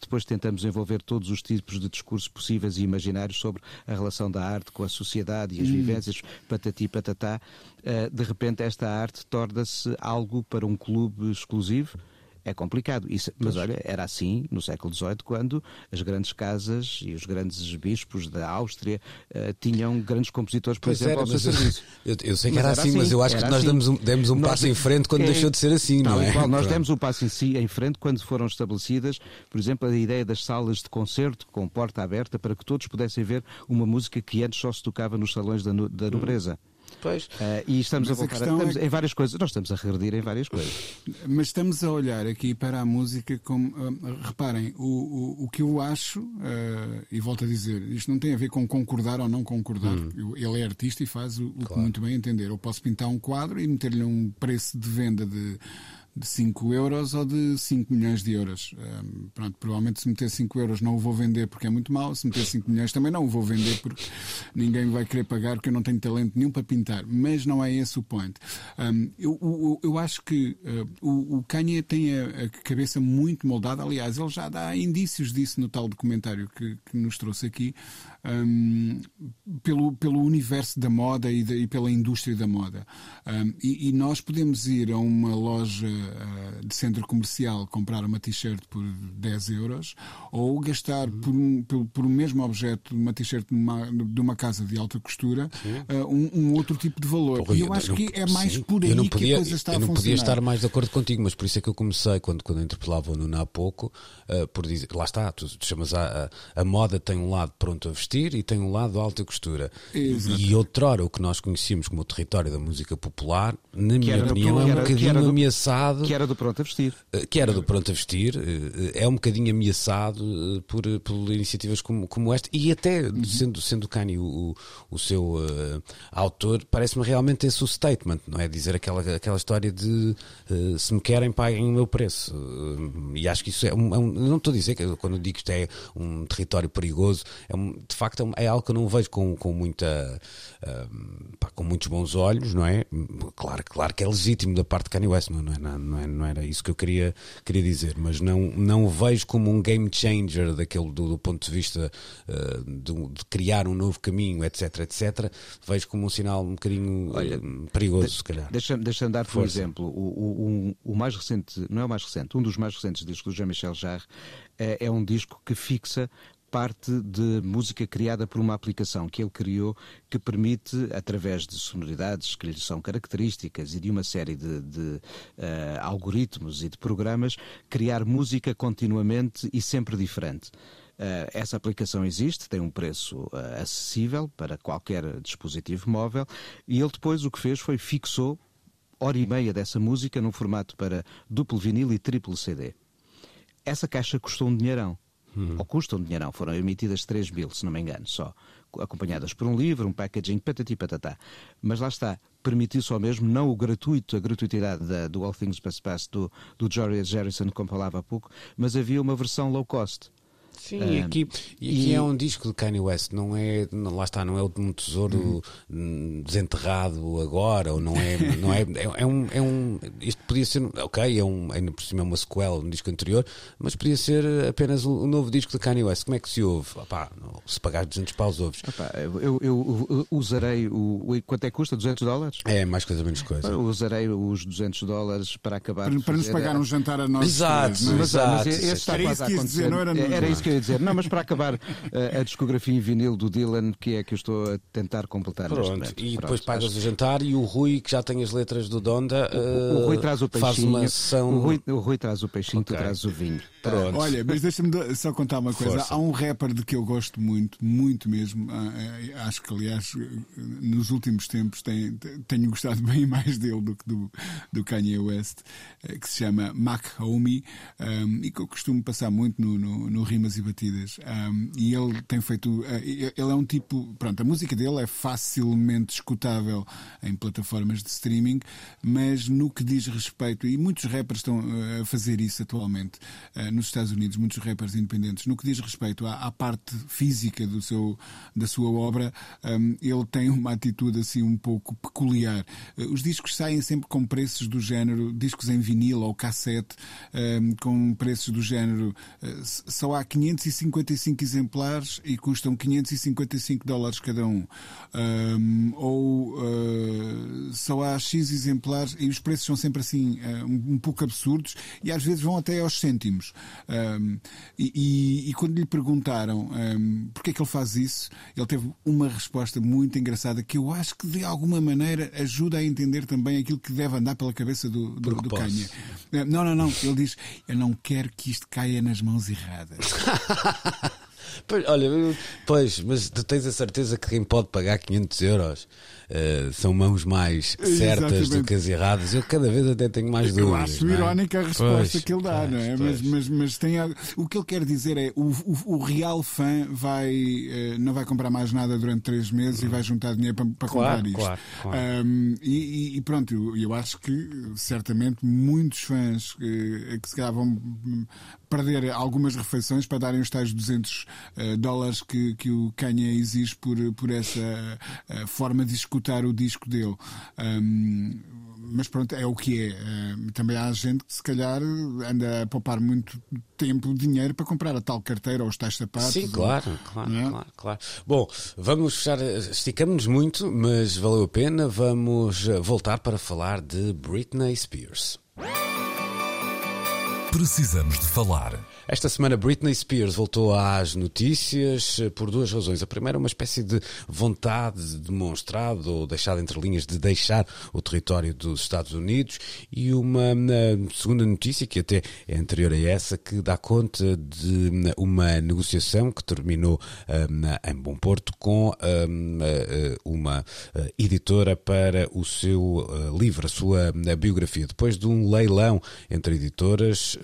B: depois tentamos envolver todos os tipos de discursos possíveis e imaginários sobre a relação da arte com a sociedade e as hum. vivências, patati patatá. Eh, de repente, esta arte torna-se algo para um clube exclusivo é complicado. Isso, mas olha, era assim no século XVIII, quando as grandes casas e os grandes bispos da Áustria uh, tinham grandes compositores, por pois exemplo, era, ao seu serviço.
A: Eu, eu, sei que era, era assim, assim, mas eu acho que nós assim. demos um, demos um nós, passo em frente quando é, deixou de ser assim, não é?
B: Igual, nós demos um passo em, si, em frente quando foram estabelecidas, por exemplo, a ideia das salas de concerto com porta aberta para que todos pudessem ver uma música que antes só se tocava nos salões da, da nobreza. Hum. Uh, e estamos Mas a voltar. A estamos é... em várias coisas. Nós estamos a regredir em várias coisas.
C: Mas estamos a olhar aqui para a música como. Uh, reparem, o, o, o que eu acho, uh, e volto a dizer, isto não tem a ver com concordar ou não concordar. Hum. Ele é artista e faz o, o claro. que muito bem entender. Eu posso pintar um quadro e meter-lhe um preço de venda de de 5 euros ou de 5 milhões de euros. Um, pronto, provavelmente se meter 5 euros não o vou vender porque é muito mau, se meter 5 milhões também não o vou vender porque ninguém vai querer pagar porque eu não tenho talento nenhum para pintar. Mas não é esse o point. Um, eu, eu, eu, acho que uh, o, o Kanye tem a, a, cabeça muito moldada, aliás, ele já dá indícios disso no tal documentário que, que nos trouxe aqui, um, pelo, pelo universo da moda e, de, e pela indústria da moda. E, e nós podemos ir a uma loja uh, de centro comercial comprar uma t-shirt por 10 euros ou gastar uhum. por, um, por, por o mesmo objeto, uma t-shirt de uma, de uma casa de alta costura, uh, um, um, outro tipo de valor. Porra, e eu, eu acho não, que é mais sim, por aí podia, que a coisa está
A: a funcionar.
C: Eu
A: não podia estar mais de acordo contigo, mas por isso é que eu comecei, quando, quando interpelava o Nuno há pouco, uh, por dizer, lá está, tu, tu chamas a, a, a, moda tem um lado pronto a vestir e tem um lado alta costura. Exato. E outrora, o que nós conhecíamos como o território da música popular, na que minha opinião, é um bocadinho ameaçado
B: que era do pronto a vestir.
A: Eh, que era do pronto a vestir, eh, é um bocadinho ameaçado eh, por, por iniciativas como, como esta, e até uhum. sendo, sendo Kanye o, o seu uh, autor, parece-me realmente esse o statement, não é? Dizer aquela, aquela história de uh, se me querem, paguem o meu preço. Uh, e acho que isso é um, é um, Não estou a dizer que quando digo que isto é um território perigoso, é um, de facto é, é algo que eu não vejo com, com muita. Pá, com muitos bons olhos, não é? Claro, claro que é legítimo da parte de Kanye West, não é? não, é, não era isso que eu queria, queria dizer, mas não, não o vejo como um game changer daquele, do, do ponto de vista uh, de, de, criar um novo caminho, etc, etc. Vejo como um sinal um bocadinho Olha, perigoso, de, se calhar.
B: Deixa-me deixa dar-te um exemplo. O, o, o, mais recente, não é o mais recente, um dos mais recentes discos do Jean-Michel Jarre é, é um disco que fixa parte de música criada por uma aplicação que ele criou que permite, através de sonoridades que lhe são características e de uma série de, de uh, algoritmos e de programas, criar música continuamente e sempre diferente. Uh, essa aplicação existe, tem um preço uh, acessível para qualquer dispositivo móvel e ele depois o que fez foi fixou hora e meia dessa música num formato para duplo vinil e triplo CD. Essa caixa custou um dinheirão. Uhum. Ou custam dinheirão. Foram emitidas 3 mil, se não me engano, só. Acompanhadas por um livro, um packaging, patati patatá. Mas lá está. Permitiu só mesmo, não o gratuito, a gratuitidade da, do All Things Must Pass do, do George Harrison, como falava há pouco, mas havia uma versão low cost.
A: Sim, e aqui, e aqui e... é um disco de Kanye West, não é, lá está, não é um tesouro uhum. desenterrado agora, ou não é, não é, é, é, um, é um, isto podia ser, ok, é um, ainda por cima é uma sequela um disco anterior, mas podia ser apenas um, um novo disco de Kanye West. Como é que se ouve? Opá, se pagares 200 paus, ouves.
B: Opá, eu, eu, eu, usarei o, quanto é que custa? 200 dólares?
A: É, mais coisa menos coisa.
B: Eu usarei os 200 dólares para acabar
C: para, para nos pagar um jantar a nós.
A: Exato, é? exato. Mas,
C: mas, era isso que ia dizer, não era?
B: Era isso que ia dizer. Não, mas para acabar a, eh, a, discografia em vinil do Dylan, que é que eu estou a tentar completar
A: Pronto,
B: neste
A: E depois pagas acho... o jantar e o Rui, que já tem as letras do Donda,
B: o, o, o Rui traz o peixinho.
A: Faz uma ação...
B: o, Rui, o Rui traz o peixinho, okay. tu traz o vinho.
C: Pronto. Olha, mas deixa-me só contar uma coisa. Força. Há um rapper de que eu gosto muito, muito mesmo. Ah, eh, acho que, aliás, nos últimos tempos tenho, tenho gostado bem mais dele do que do, do Kanye West, eh, que se chama Mac Homie, um, e que eu costumo passar muito no, no, no Rimas e Batidas. Um, e ele tem feito. Eh, ele é um tipo. Pronto, a música dele é facilmente escutável em plataformas de streaming, mas no que diz respeito, e muitos rappers estão a fazer isso atualmente nos Estados Unidos, muitos rappers independentes, no que diz respeito à, à parte física do seu, da sua obra, um, ele tem uma atitude assim um pouco peculiar. Uh, os discos saem sempre com preços do género, discos em vinil ou cassete, um, com preços do género, uh, só há 555 exemplares e custam 555 dólares cada um. um ou uh, só há X exemplares e os preços são sempre assim um pouco absurdos e às vezes vão até aos cêntimos. Um, e, e, quando lhe perguntaram um, porque é que ele faz isso, ele teve uma resposta muito engraçada que eu acho que de alguma maneira ajuda a entender também aquilo que deve andar pela cabeça do, do, do Canha. Não, não, não. Ele diz: Eu não quero que isto caia nas mãos erradas.
A: Olha, pois, mas tu tens a certeza que quem pode pagar 500 euros uh, são mãos mais certas Exatamente. do que as erradas. Eu cada vez até tenho mais dúvidas. Eu
C: acho é? irónica a resposta pois, que ele dá, pois, não é? Mas, mas, mas tem o que ele quer dizer é o, o, o real fã vai, uh, não vai comprar mais nada durante três meses e vai juntar dinheiro para, para
A: claro,
C: comprar isto.
A: Claro, claro.
C: Um, e, e, pronto, eu, eu, acho que certamente muitos fãs uh, que se calhar vão perder algumas refeições para darem os tais 200 uh, dólares que, que o Kanye exige por, por essa forma de escutar o disco dele. Um, mas pronto, é o que é. também há gente que se calhar anda a poupar muito tempo, dinheiro para comprar a tal carteira ou os tais sapatos.
A: Sim, claro, ou... claro, é? claro, claro. Bom, vamos fechar, esticamos-nos muito, mas valeu a pena. Vamos eh, voltar para falar de Britney Spears.
D: Precisamos de falar.
A: Esta semana Britney Spears voltou às notícias eh, por duas razões. A primeira, uma espécie de vontade demonstrada ou deixada entre linhas de deixar o território dos Estados Unidos e uma eh, segunda notícia, que até é anterior a essa, que dá conta de eh, uma negociação que terminou um, em Bom Porto com um, uma editora para o seu livro, a sua biografia. Depois de um leilão entre editoras,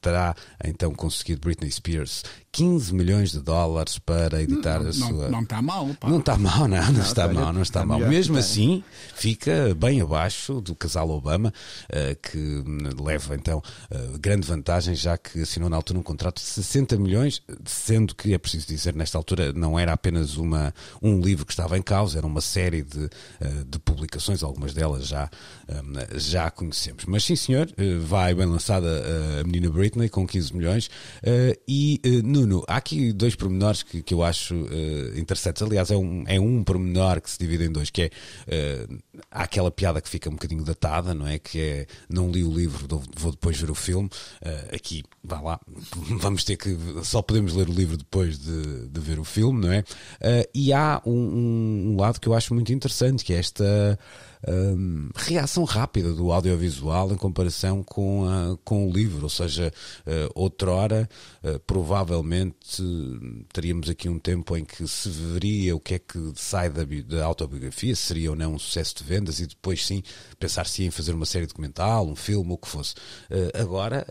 A: terá então conseguido Britney Spears 15 milhões de dólares para editar
C: não,
A: a sua.
C: Não está mal, pá.
A: Não está mal, não, não, está mal, não está, mal. Mesmo
B: que
A: assim, fica bem abaixo do casal Obama, uh, que hum, leva então uh, grande vantagem, já que assinou na altura um contrato de 60 milhões, sendo que é preciso dizer, nesta altura não era apenas uma, um livro que estava em causa, era uma série de, uh, de publicações, algumas delas já, um, já conhecemos. Mas sim, senhor, vai bem lançada a menina Britney com 15 milhões e no Nuno, há aqui dois pormenores que, que eu acho uh, interessantes. Aliás, é um, é um pormenor que se divide em dois, que é uh, há aquela piada que fica um bocadinho datada, não é? Que é não li o livro, vou depois ver o filme. Uh, aqui, vá lá, vamos ter que. Só podemos ler o livro depois de, de ver o filme, não é? e há um, um, lado que eu acho muito interessante, que é esta reação rápida do audiovisual em comparação com, a, com o livro, ou seja, uh, outrora uh, provavelmente teríamos aqui um tempo em que se veria o que é que sai da, da autobiografia, se seria ou não um sucesso de vendas e depois sim pensar-se em fazer uma série documental, um filme, o que fosse. Uh, agora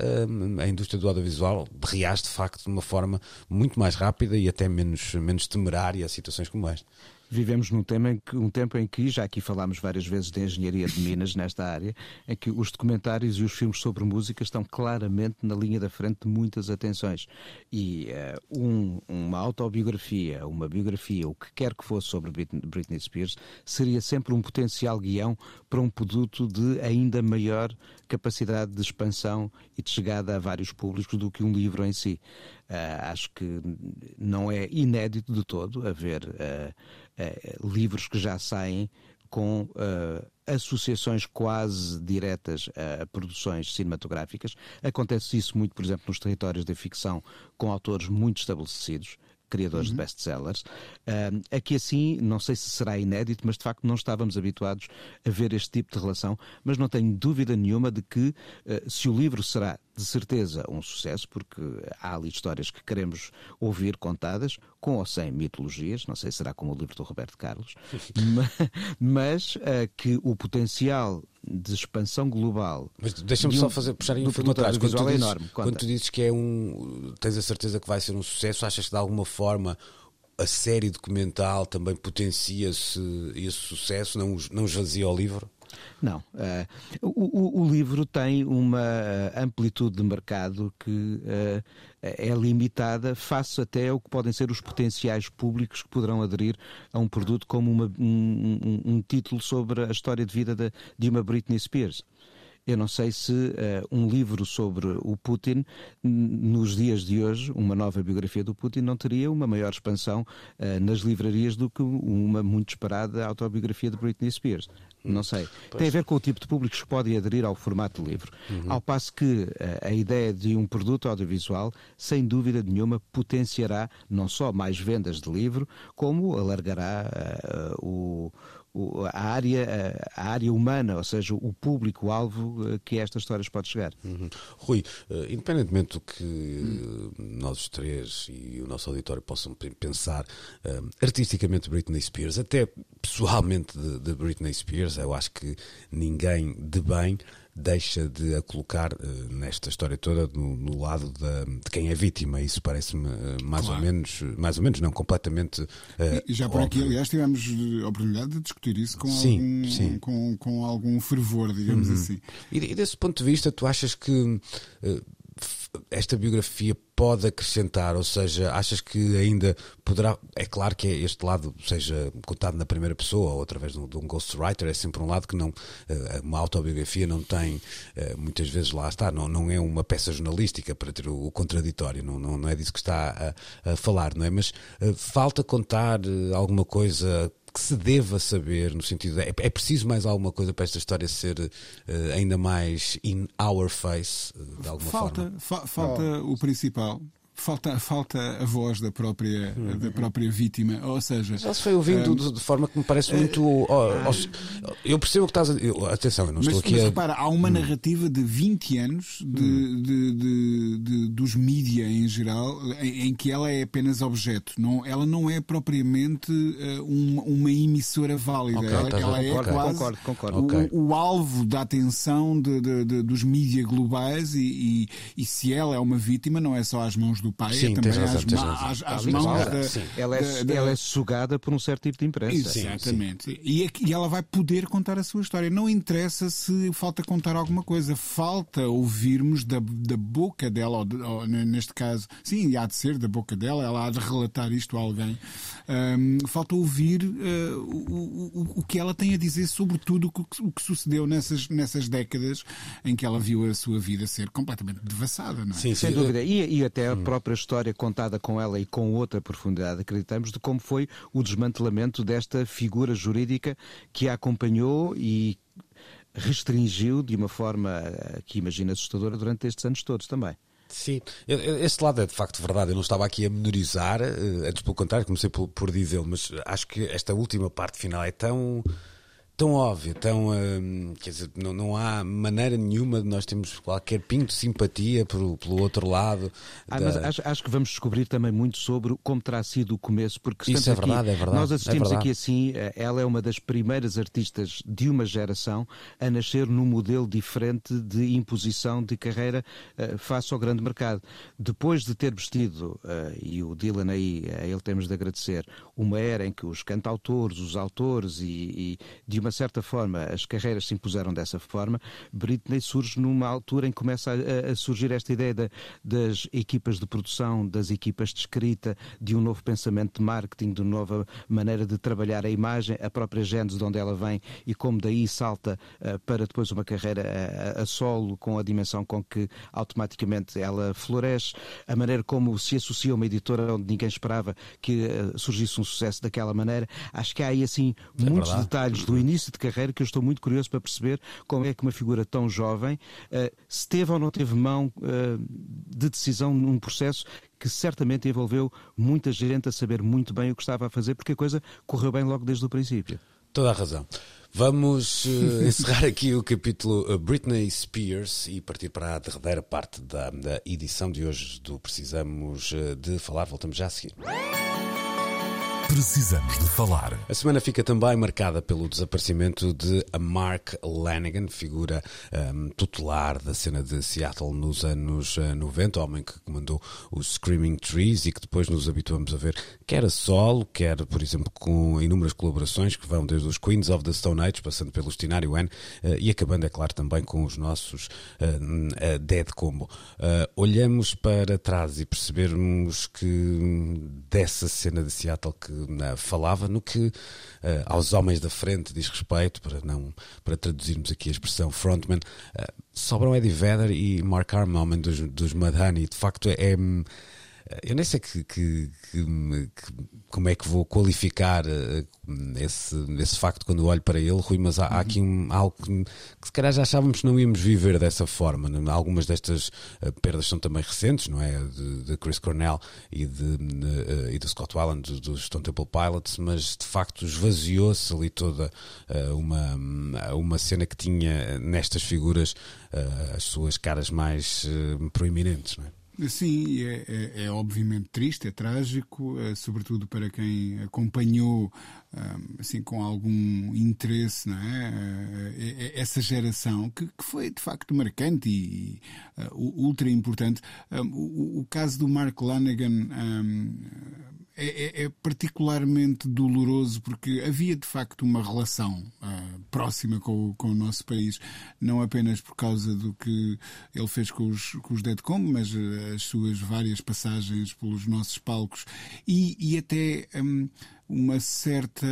A: a indústria do audiovisual reage de facto de uma forma muito mais rápida e até menos, menos temerária a situações como esta.
B: Vivemos num tema em que, um tempo em que, já aqui falámos várias vezes de engenharia de minas nesta área, em que os documentários e os filmes sobre música estão claramente na linha da frente de muitas atenções. E uh, um, uma autobiografia, uma biografia, o que quer que fosse sobre Britney Spears, seria sempre um potencial guião para um produto de ainda maior capacidade de expansão e de chegada a vários públicos do que um livro em si. Uh, acho que não é inédito de todo haver uh, uh, livros que já saem com associações quase diretas a produções cinematográficas. Acontece isso muito, por exemplo, nos territórios da ficção com autores muito estabelecidos criadores uhum. de best-sellers. Uh, aqui assim, não sei se será inédito, mas de facto não estávamos habituados a ver este tipo de relação, mas não tenho dúvida nenhuma de que uh, se o livro será de certeza um sucesso, porque há ali histórias que queremos ouvir contadas, com ou sem mitologias, não sei se será como o livro do Roberto Carlos, mas, mas uh, que o potencial de expansão global.
A: Mas deixa-me um, só fazer, puxar aí um filme atrás. Quando tu, é dizes, enorme, quando tu dizes que é um. tens a certeza que vai ser um sucesso, achas que de alguma forma a série documental também potencia-se esse sucesso, não, não esvazia o livro?
B: Não. Uh, o, o, livro tem uma amplitude de mercado que uh, é limitada face até ao que podem ser os potenciais públicos que poderão aderir a um produto como uma, um, um, um, título sobre a história de vida de, de uma Britney Spears. Eu não sei se uh, um livro sobre o Putin, nos dias de hoje, uma nova biografia do Putin, não teria uma maior expansão uh, nas livrarias do que uma muito esperada autobiografia de Britney Spears. Não sei. Pois. Tem a ver com o tipo de públicos que podem aderir ao formato de livro. Uhum. Ao passo que a, eh, a ideia de um produto audiovisual, sem dúvida nenhuma, potenciará não só mais vendas de livro, como alargará uh, o, a área, a área humana, ou seja, o público-alvo eh, que estas histórias pode chegar.
A: Uhum. Rui, uh, independentemente do que hum. nós três e o nosso auditório possam pensar uh, artisticamente Britney Spears, até pessoalmente de, de Britney Spears, eu acho que ninguém de bem deixa de a colocar uh, nesta história toda no, no lado da, de quem é vítima. Isso parece-me uh, mais claro. ou menos, mais ou menos, não completamente. Uh,
C: e já por óbvio. aqui, aliás, tivemos a oportunidade de discutir isso com, sim, algum, sim. Com, com algum fervor, digamos uhum. assim.
A: E, e, desse ponto de vista, tu achas que esta biografia pode acrescentar? Ou seja, achas que ainda poderá. É claro que é este lado seja contado na primeira pessoa ou através de um ghostwriter, é sempre um lado que não. Eh, uma autobiografia não tem, eh, muitas vezes lá está, não, não é uma peça jornalística para ter o, contraditório, não, não, não é disso que está a, a falar, não é? Mas eh, falta contar alguma coisa que se deva saber, no sentido de, é, é preciso mais alguma coisa para esta história ser uh, ainda mais in our face, uh, de alguma
C: falta,
A: forma?
C: Fa falta oh. o principal, falta, falta a voz da própria,
A: Uhum.
C: da própria vítima. Ou seja,
A: Já se foi ouvindo
C: um,
A: de, forma que me parece muito. ó, ó, eu percebo o que estás a dizer. Atenção, eu não
C: Mas,
A: estou aqui
C: mas
A: a.
C: repara, há uma narrativa de 20 anos de,
A: Hum.
C: de- de- de- dos mídia em geral em, em que ela é apenas objeto. Não, ela não é propriamente eh, uma, uma emissora válida.
A: Ok,
C: ela ela é
A: concordo,
C: quase
B: concordo, concordo.
C: O, o alvo da atenção de- de- de- dos mídia globais e, e- e se ela é uma vítima, não é só às mãos do pai,
A: Sim,
C: é também
A: razão,
C: às, ma- às- às
B: Sim,
C: mãos
B: ela-
C: da,
A: sim.
B: Ela é,
C: da- da-
B: ela é sugada por um certo tipo de imprensa.
C: Exatamente. E, é que- e ela vai poder contar a sua história. Não interessa se falta contar alguma coisa, falta ouvirmos da, da boca dela, ou, de- ou, neste caso, sim, há de ser da boca dela, ela há de relatar isto a alguém. Falta ouvir ah, o, o, o que ela tem a dizer sobre tudo o que, o que sucedeu nessas, nessas décadas em que ela viu a sua vida ser completamente devassada. Não é?
A: Sim,
B: Sem
A: sim.
B: dúvida. E, e até a própria história contada com ela e com outra profundidade, acreditamos, de como foi o desmantelamento desta figura jurídica que a acompanhou e restringiu de uma forma eh, que imagina assustadora durante estes anos todos também.
A: Sim, esse lado é de facto verdade. Eu não estava aqui a menorizar, eh, antes pelo contrário, comecei por, por dizê-lo, mas acho que esta última parte final é tão. Tão óbvia, tão. hum, quer dizer, não, não há maneira nenhuma de nós termos qualquer pingo de simpatia pelo, pelo outro lado.
B: Ah,
A: da-
B: mas acho, acho que vamos descobrir também muito sobre como terá sido o começo, porque
A: Isso é verdade,
B: aqui,
A: é verdade,
B: nós
A: é
B: assistimos
A: verdade.
B: aqui assim, eh, ela é uma das primeiras artistas de uma geração a nascer num modelo diferente de imposição de carreira eh, face ao grande mercado. Depois de ter vestido, eh, e o Dylan aí, a ele temos de agradecer, uma era em que os cantautores, os autores e, e de uma certa forma as carreiras se impuseram dessa forma, Britney surge numa altura em que começa a, a surgir esta ideia da- das equipas de produção, das equipas de escrita, de um novo pensamento de marketing, de uma nova maneira de trabalhar a imagem, a própria gênese de onde ela vem e como daí salta eh, para depois uma carreira a, a- a solo com a dimensão com que automaticamente ela floresce, a maneira como se associa a uma editora onde ninguém esperava que eh, surgisse um sucesso daquela maneira. Acho que há aí assim muitos
A: verdade.
B: detalhes do início de carreira que eu estou muito curioso para perceber como é que uma figura tão jovem eh, se teve ou não teve mão eh, de decisão num processo que certamente envolveu muita gente a saber muito bem o que estava a fazer, porque a coisa correu bem logo desde o princípio.
A: Toda a razão. Vamos eh, encerrar aqui o capítulo Britney Spears e partir para a derradeira parte da, da edição de hoje do Precisamos de Falar. Voltamos já a seguir.
D: Precisamos de falar.
A: A semana fica também marcada pelo desaparecimento de Mark Lanigan, figura um, tutelar da cena de Seattle nos anos eh, 90, homem que comandou os Screaming Trees e que depois nos habituamos a ver quer a solo, quer, por exemplo, com inúmeras colaborações que vão desde os Queens of the Stone Age, passando pelo Stinário N eh, e acabando, é claro, também com os nossos eh, eh, Dead Combo. Eh, olhamos para trás e percebermos que hum, dessa cena de Seattle que eh, falava no que eh, aos homens da frente diz respeito, para não para traduzirmos aqui a expressão frontman, eh, sobram Eddie Vedder e Mark Armman dos, dos Mudhoney. De facto, é, é, eu nem sei que, que- que- como é que vou qualificar eh, esse, esse facto quando olho para ele, Rui, mas há, há aqui um, algo que, que se calhar já achávamos que não íamos viver dessa forma. né? Algumas destas eh, perdas são também recentes, não é? De, de Chris Cornell e de, eh, e de Scott Weiland, dos do Stone Temple Pilots, mas de facto esvaziou-se ali toda eh, uma, uma cena que tinha nestas figuras eh, as suas caras mais eh, proeminentes, não é?
C: Sim, é, é- é obviamente triste, é trágico, eh, sobretudo para quem acompanhou ah, assim com algum interesse, não é? Eh, eh, essa geração que, foi de facto marcante e, ultra importante. Ah, o, caso do Mark Lanigan ah, é, é- é particularmente doloroso porque havia de facto uma relação ah, próxima com, o- com o nosso país, não apenas por causa do que ele fez com os, com os Deadcom, mas ah, as suas várias passagens pelos nossos palcos e, e até. hum, uma certa.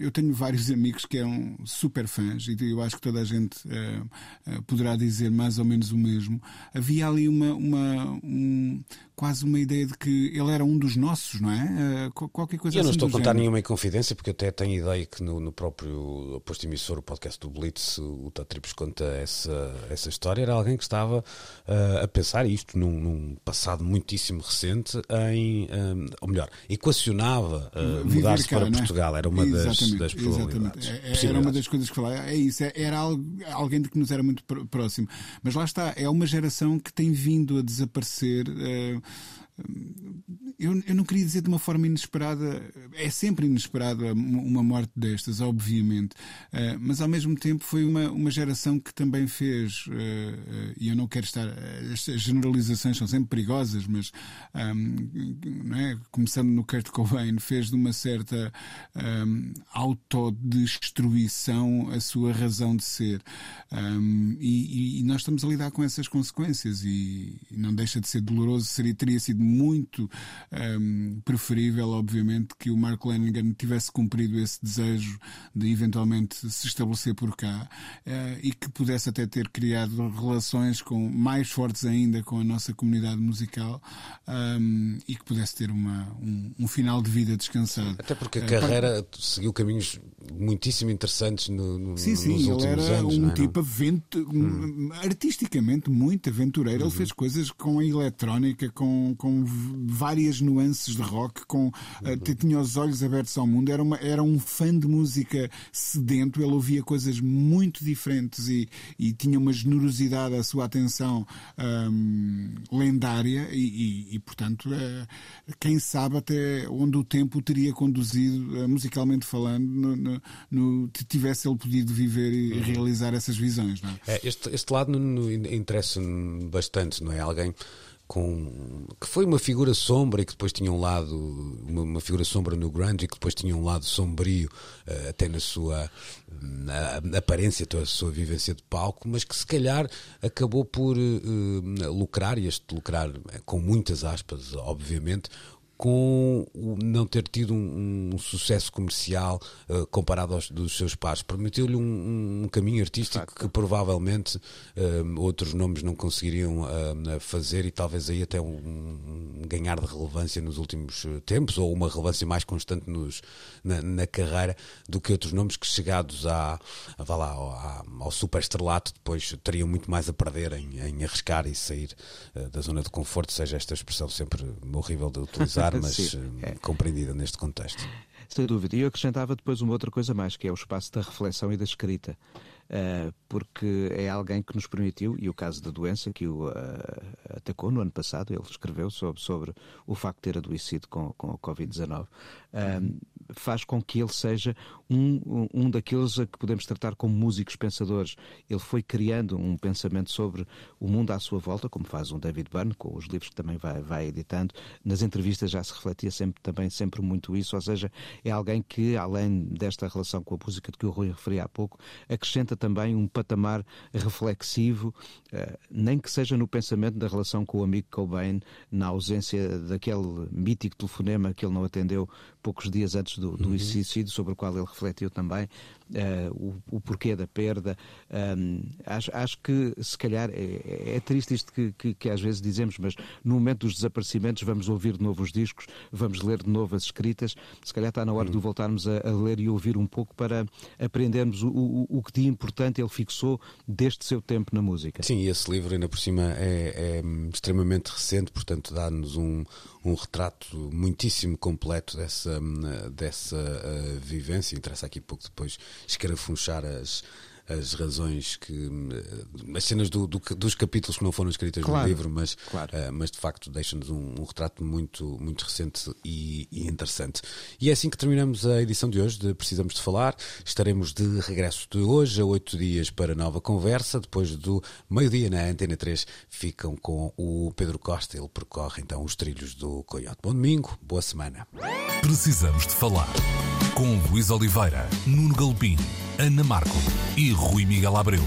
C: Eu tenho vários amigos que eram super fãs e eu acho que toda a gente ah, ah, poderá dizer mais ou menos o mesmo. Havia ali uma, uma, um- quase uma ideia de que ele era um dos nossos, não é? Uh, qualquer coisa
A: Eu não
C: assim
A: estou a contar
C: género.
A: nenhuma inconfidência, porque até tenho ideia que no, no próprio posto emissor, o podcast do Blitz, o Tatripes conta essa, essa história. Era alguém que estava uh, a pensar isto num, num, passado muitíssimo recente, em, um, ou melhor, equacionava uh, mudar-se para
C: é?
A: Portugal. Era uma das,
C: Exatamente,
A: das probabilidades.
C: exatamente. É- Era uma das coisas que falava. É isso, é- era alguém de que nos era muito pr- próximo. Mas lá está, é uma geração que tem vindo a desaparecer. eh, eu, eu não queria dizer de uma forma inesperada, é sempre inesperada uma morte destas, obviamente, Eh, mas ao mesmo tempo foi uma, uma geração que também fez, eh, eh, e eu não quero estar, as generalizações são sempre perigosas, mas ahm, não é? começando no Kurt Cobain, fez de uma certa ahm, autodestruição a sua razão de ser. Ahm, e, e- e nós estamos a lidar com essas consequências e, e não deixa de ser doloroso. Seria, teria sido muito ahm, preferível, obviamente, que o Mark Lanigan tivesse cumprido esse desejo de eventualmente se estabelecer por cá eh, e que pudesse até ter criado relações com, mais fortes ainda com a nossa comunidade musical ahm, e que pudesse ter uma, um, um final de vida descansado.
A: Até porque a
C: Eh,
A: carreira seguiu caminhos muitíssimo interessantes no, no,
C: Sim,
A: nos
C: sim, ele
A: últimos
C: era
A: anos.
C: um
A: não é?
C: tipo avent... um- artisticamente muito aventureiro.
A: Uhum.
C: Ele fez coisas com a eletrónica, com, com várias nuances de rock, com
A: Uhum.
C: eh, t- tinha os olhos abertos ao mundo, era, uma, era um fã de música sedento, ele ouvia coisas muito diferentes e, e tinha uma generosidade à sua atenção ahm, lendária e, e- e, portanto, eh, quem sabe até onde o tempo o teria conduzido, eh, musicalmente falando, no, no- no- se tivesse ele podido viver e realizar essas visões. É?
A: É, este, este lado interessa-me bastante, não é? Alguém com que foi uma figura sombra e que depois tinha um lado, uma, uma figura sombra no grunge e que depois tinha um lado sombrio eh, até na sua na, na aparência, toda a sua vivência de palco, mas que se calhar acabou por eh, lucrar, e este lucrar com muitas aspas, obviamente, com o não ter tido um, um sucesso comercial eh, comparado aos dos seus pares. Permitiu-lhe um, um caminho artístico que provavelmente eh, outros nomes não conseguiriam eh, fazer e talvez aí até um, um ganhar de relevância nos últimos tempos ou uma relevância mais constante nos, na, na carreira do que outros nomes que chegados à, vá lá, ao, à- ao superestrelato depois teriam muito mais a perder em, em arriscar e sair da zona de conforto, seja esta expressão sempre horrível de utilizar, mas eh,
B: é.
A: compreendida neste contexto.
B: Sem dúvida. E eu acrescentava depois uma outra coisa mais, que é o espaço da reflexão e da escrita. Uh, porque é alguém que nos permitiu, e o caso da doença que o uh, atacou no ano passado, ele escreveu sobre, sobre o facto de ter adoecido com, com a Covid-19, um, faz com que ele seja um, um- daqueles a que podemos tratar como músicos pensadores. Ele foi criando um pensamento sobre o mundo à sua volta, como faz um David Byrne, com os livros que também vai, vai editando. Nas entrevistas já se refletia sempre, também sempre muito isso, ou seja, é alguém que, além desta relação com a música de que o Rui referia há pouco, acrescenta também um patamar reflexivo, eh, nem que seja no pensamento da relação com o amigo Cobain, na ausência daquele mítico telefonema que ele não atendeu poucos dias antes do, do suicídio, sobre o qual ele refletiu também, eh, o, o porquê da perda. Ahm, acho, acho que, se calhar, é, é triste isto que, que, que às vezes dizemos, mas no momento dos desaparecimentos vamos ouvir de novo os discos, vamos ler de novo as escritas. Se calhar está na hora de voltarmos a, a ler e ouvir um pouco para aprendermos o, o, o que de importante ele fixou deste seu tempo na música.
A: Sim, e esse livro ainda por cima é, é, hum, extremamente recente, portanto dá-nos um, um retrato muitíssimo completo dessa, hum, dessa uh, vivência. Interessa aqui pouco depois escarafunchar as, as razões que. hum, as cenas do, do- dos capítulos que não foram escritas
B: Claro,
A: no livro, mas,
B: claro.
A: uh, mas de facto deixa-nos um, um retrato muito, muito recente e, e interessante. E é assim que terminamos a edição de hoje de Precisamos de Falar. Estaremos de regresso de hoje a oito dias para nova conversa. Depois do meio-dia na Antena 3 ficam com o Pedro Costa. Ele percorre então os trilhos do Coyote. Bom domingo, boa semana.
D: Precisamos de falar com Luís Oliveira, Nuno Galpim, Ana Marco e Rui Miguel Abreu.